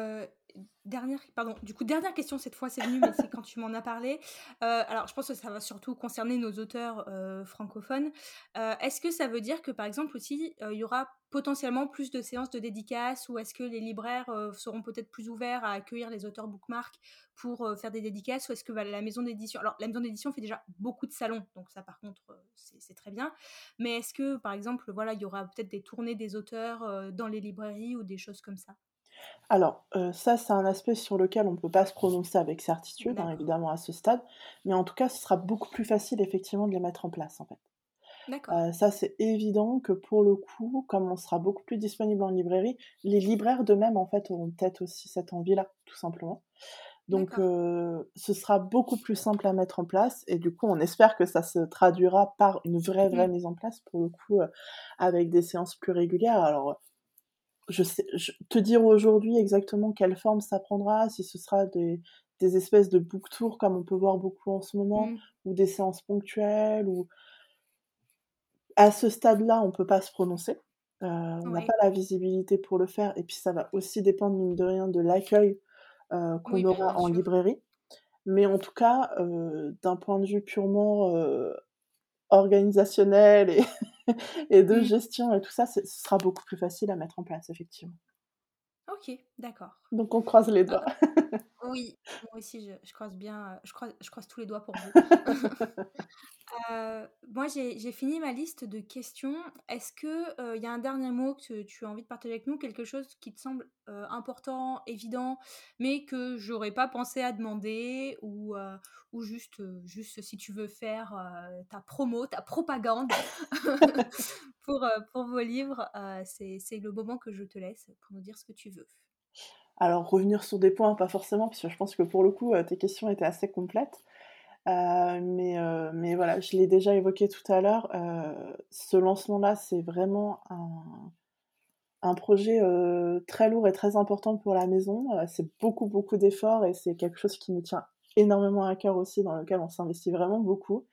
dernière, pardon, du coup, dernière question cette fois, c'est venu, mais c'est quand tu m'en as parlé. Euh, alors, je pense que ça va surtout concerner nos auteurs euh, francophones. Euh, est-ce que ça veut dire que, par exemple, aussi, il y aura potentiellement plus de séances de dédicaces ou est-ce que les libraires seront peut-être plus ouverts à accueillir les auteurs bookmark pour faire des dédicaces ou est-ce que la maison d'édition. Alors, la maison d'édition fait déjà beaucoup de salons, donc ça, par contre, c'est très bien. Mais est-ce que, par exemple, voilà, il y aura peut-être des tournées des auteurs dans les librairies ou des choses comme ça? Alors, euh, ça, c'est un aspect sur lequel on ne peut pas se prononcer avec certitude, hein, évidemment, à ce stade. Mais en tout cas, ce sera beaucoup plus facile, effectivement, de les mettre en place, en fait. Euh, ça, c'est évident que pour le coup, comme on sera beaucoup plus disponible en librairie, les libraires d'eux-mêmes, en fait, auront peut-être aussi cette envie-là, tout simplement. Donc, euh, ce sera beaucoup plus simple à mettre en place. Et du coup, on espère que ça se traduira par une vraie, vraie mmh. mise en place, pour le coup, avec des séances plus régulières. Alors, je sais, te dire aujourd'hui exactement quelle forme ça prendra, si ce sera des, des espèces de book tours comme on peut voir beaucoup en ce moment, mmh. ou des séances ponctuelles, ou à ce stade-là, on peut pas se prononcer. Euh, on n'a pas la visibilité pour le faire, et puis ça va aussi dépendre mine de rien de l'accueil euh, qu'on aura en librairie. Mais en tout cas, euh, d'un point de vue purement organisationnel et, et de mmh. gestion et tout ça, ce sera beaucoup plus facile à mettre en place, effectivement. Ok, d'accord. Donc on croise les doigts. oui, moi aussi je, croise bien, je croise, je croise tous les doigts pour vous. Euh, moi j'ai fini ma liste de questions. Est-ce que il euh, y a un dernier mot que tu as envie de partager avec nous, quelque chose qui te semble euh, important, évident, mais que j'aurais pas pensé à demander ou ou juste juste si tu veux faire ta promo, ta propagande pour pour vos livres, c'est le moment que je te laisse pour nous dire ce que tu veux. Alors revenir sur des points, pas forcément, parce que je pense que pour le coup, tes questions étaient assez complètes. Euh, mais, euh, mais voilà, je l'ai déjà évoqué tout à l'heure. Euh, ce lancement-là, c'est vraiment un, un projet très lourd et très important pour la maison. c'est beaucoup, beaucoup d'efforts et c'est quelque chose qui nous tient énormément à cœur aussi, dans lequel on s'investit vraiment beaucoup.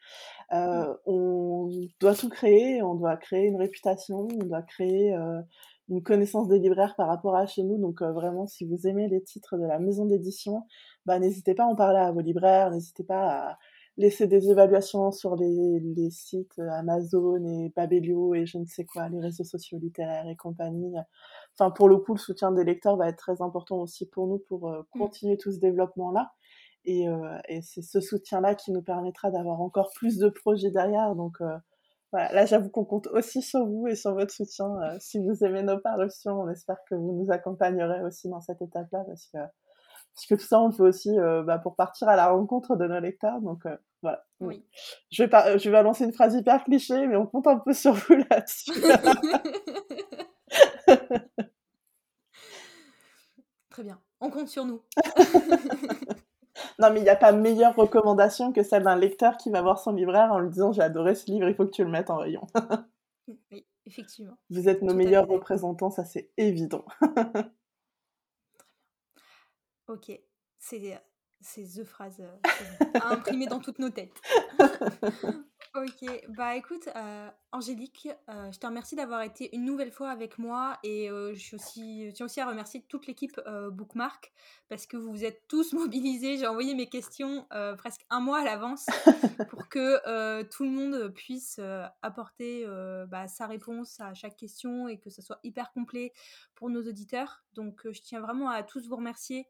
On doit tout créer, on doit créer une réputation, on doit créer, une connaissance des libraires par rapport à chez nous. Donc vraiment, si vous aimez les titres de la maison d'édition, bah, n'hésitez pas à en parler à vos libraires, n'hésitez pas à laisser des évaluations sur les, les, sites Amazon et Babelio et je ne sais quoi, les réseaux sociaux littéraires et compagnie. Enfin, pour le coup, le soutien des lecteurs va être très important aussi pour nous pour mmh. continuer tout ce développement-là. Et, euh, et c'est ce soutien-là qui nous permettra d'avoir encore plus de projets derrière. Donc euh, voilà, là j'avoue qu'on compte aussi sur vous et sur votre soutien. Euh, si vous aimez nos parutions, on espère que vous nous accompagnerez aussi dans cette étape-là parce que parce que tout ça, on le fait aussi bah, pour partir à la rencontre de nos lecteurs. Donc voilà. Oui. Je vais pas, je vais lancer une phrase hyper cliché, mais on compte un peu sur vous là-dessus. Très bien. On compte sur nous. Non, mais il n'y a pas meilleure recommandation que celle d'un lecteur qui va voir son libraire en lui disant J'ai adoré ce livre, il faut que tu le mettes en rayon. oui, effectivement. Vous êtes nos meilleurs représentants, ça c'est évident. ok, c'est c'est The phrase euh, à imprimer dans toutes nos têtes. Ok, bah écoute, euh, Angélique, euh, je te remercie d'avoir été une nouvelle fois avec moi et euh, je, suis aussi, je tiens aussi à remercier toute l'équipe Bookmark parce que vous vous êtes tous mobilisés. J'ai envoyé mes questions presque un mois à l'avance pour que tout le monde puisse apporter bah, sa réponse à chaque question et que ce soit hyper complet pour nos auditeurs. Donc je tiens vraiment à tous vous remercier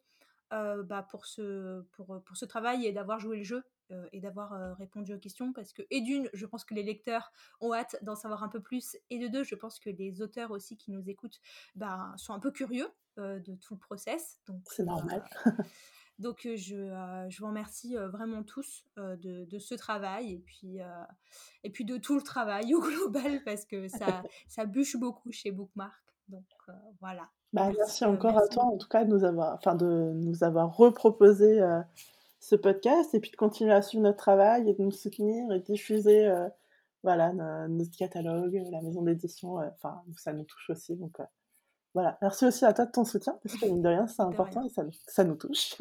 bah, pour, ce, pour, pour ce travail et d'avoir joué le jeu euh, et d'avoir euh, répondu aux questions parce que, et d'une, je pense que les lecteurs ont hâte d'en savoir un peu plus, et de deux, je pense que les auteurs aussi qui nous écoutent bah, sont un peu curieux euh, de tout le process. Donc, c'est normal. donc, je, je vous remercie vraiment tous de, de, ce travail et puis, et puis de tout le travail au global parce que ça, ça bûche beaucoup chez Bookmark. Donc, voilà. Bah, merci, encore à toi, en tout cas, de nous avoir, enfin, de nous avoir reproposé ce podcast et puis de continuer à suivre notre travail et de nous soutenir et diffuser euh, voilà, notre catalogue, la maison d'édition. Euh, enfin, ça nous touche aussi. Donc euh, voilà, merci aussi à toi de ton soutien parce que mine de rien, c'est important et ça, ça, nous touche.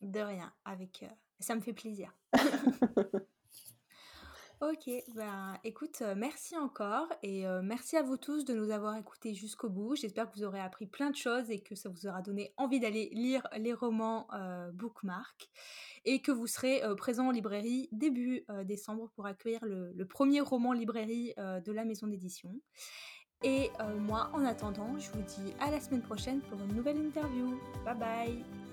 de rien, avec ça me fait plaisir. Ok, ben écoute, euh, merci encore et euh, merci à vous tous de nous avoir écoutés jusqu'au bout. J'espère que vous aurez appris plein de choses et que ça vous aura donné envie d'aller lire les romans euh, Bookmark et que vous serez présent en librairie début décembre pour accueillir le premier roman librairie de la maison d'édition. Et moi, en attendant, je vous dis à la semaine prochaine pour une nouvelle interview. Bye bye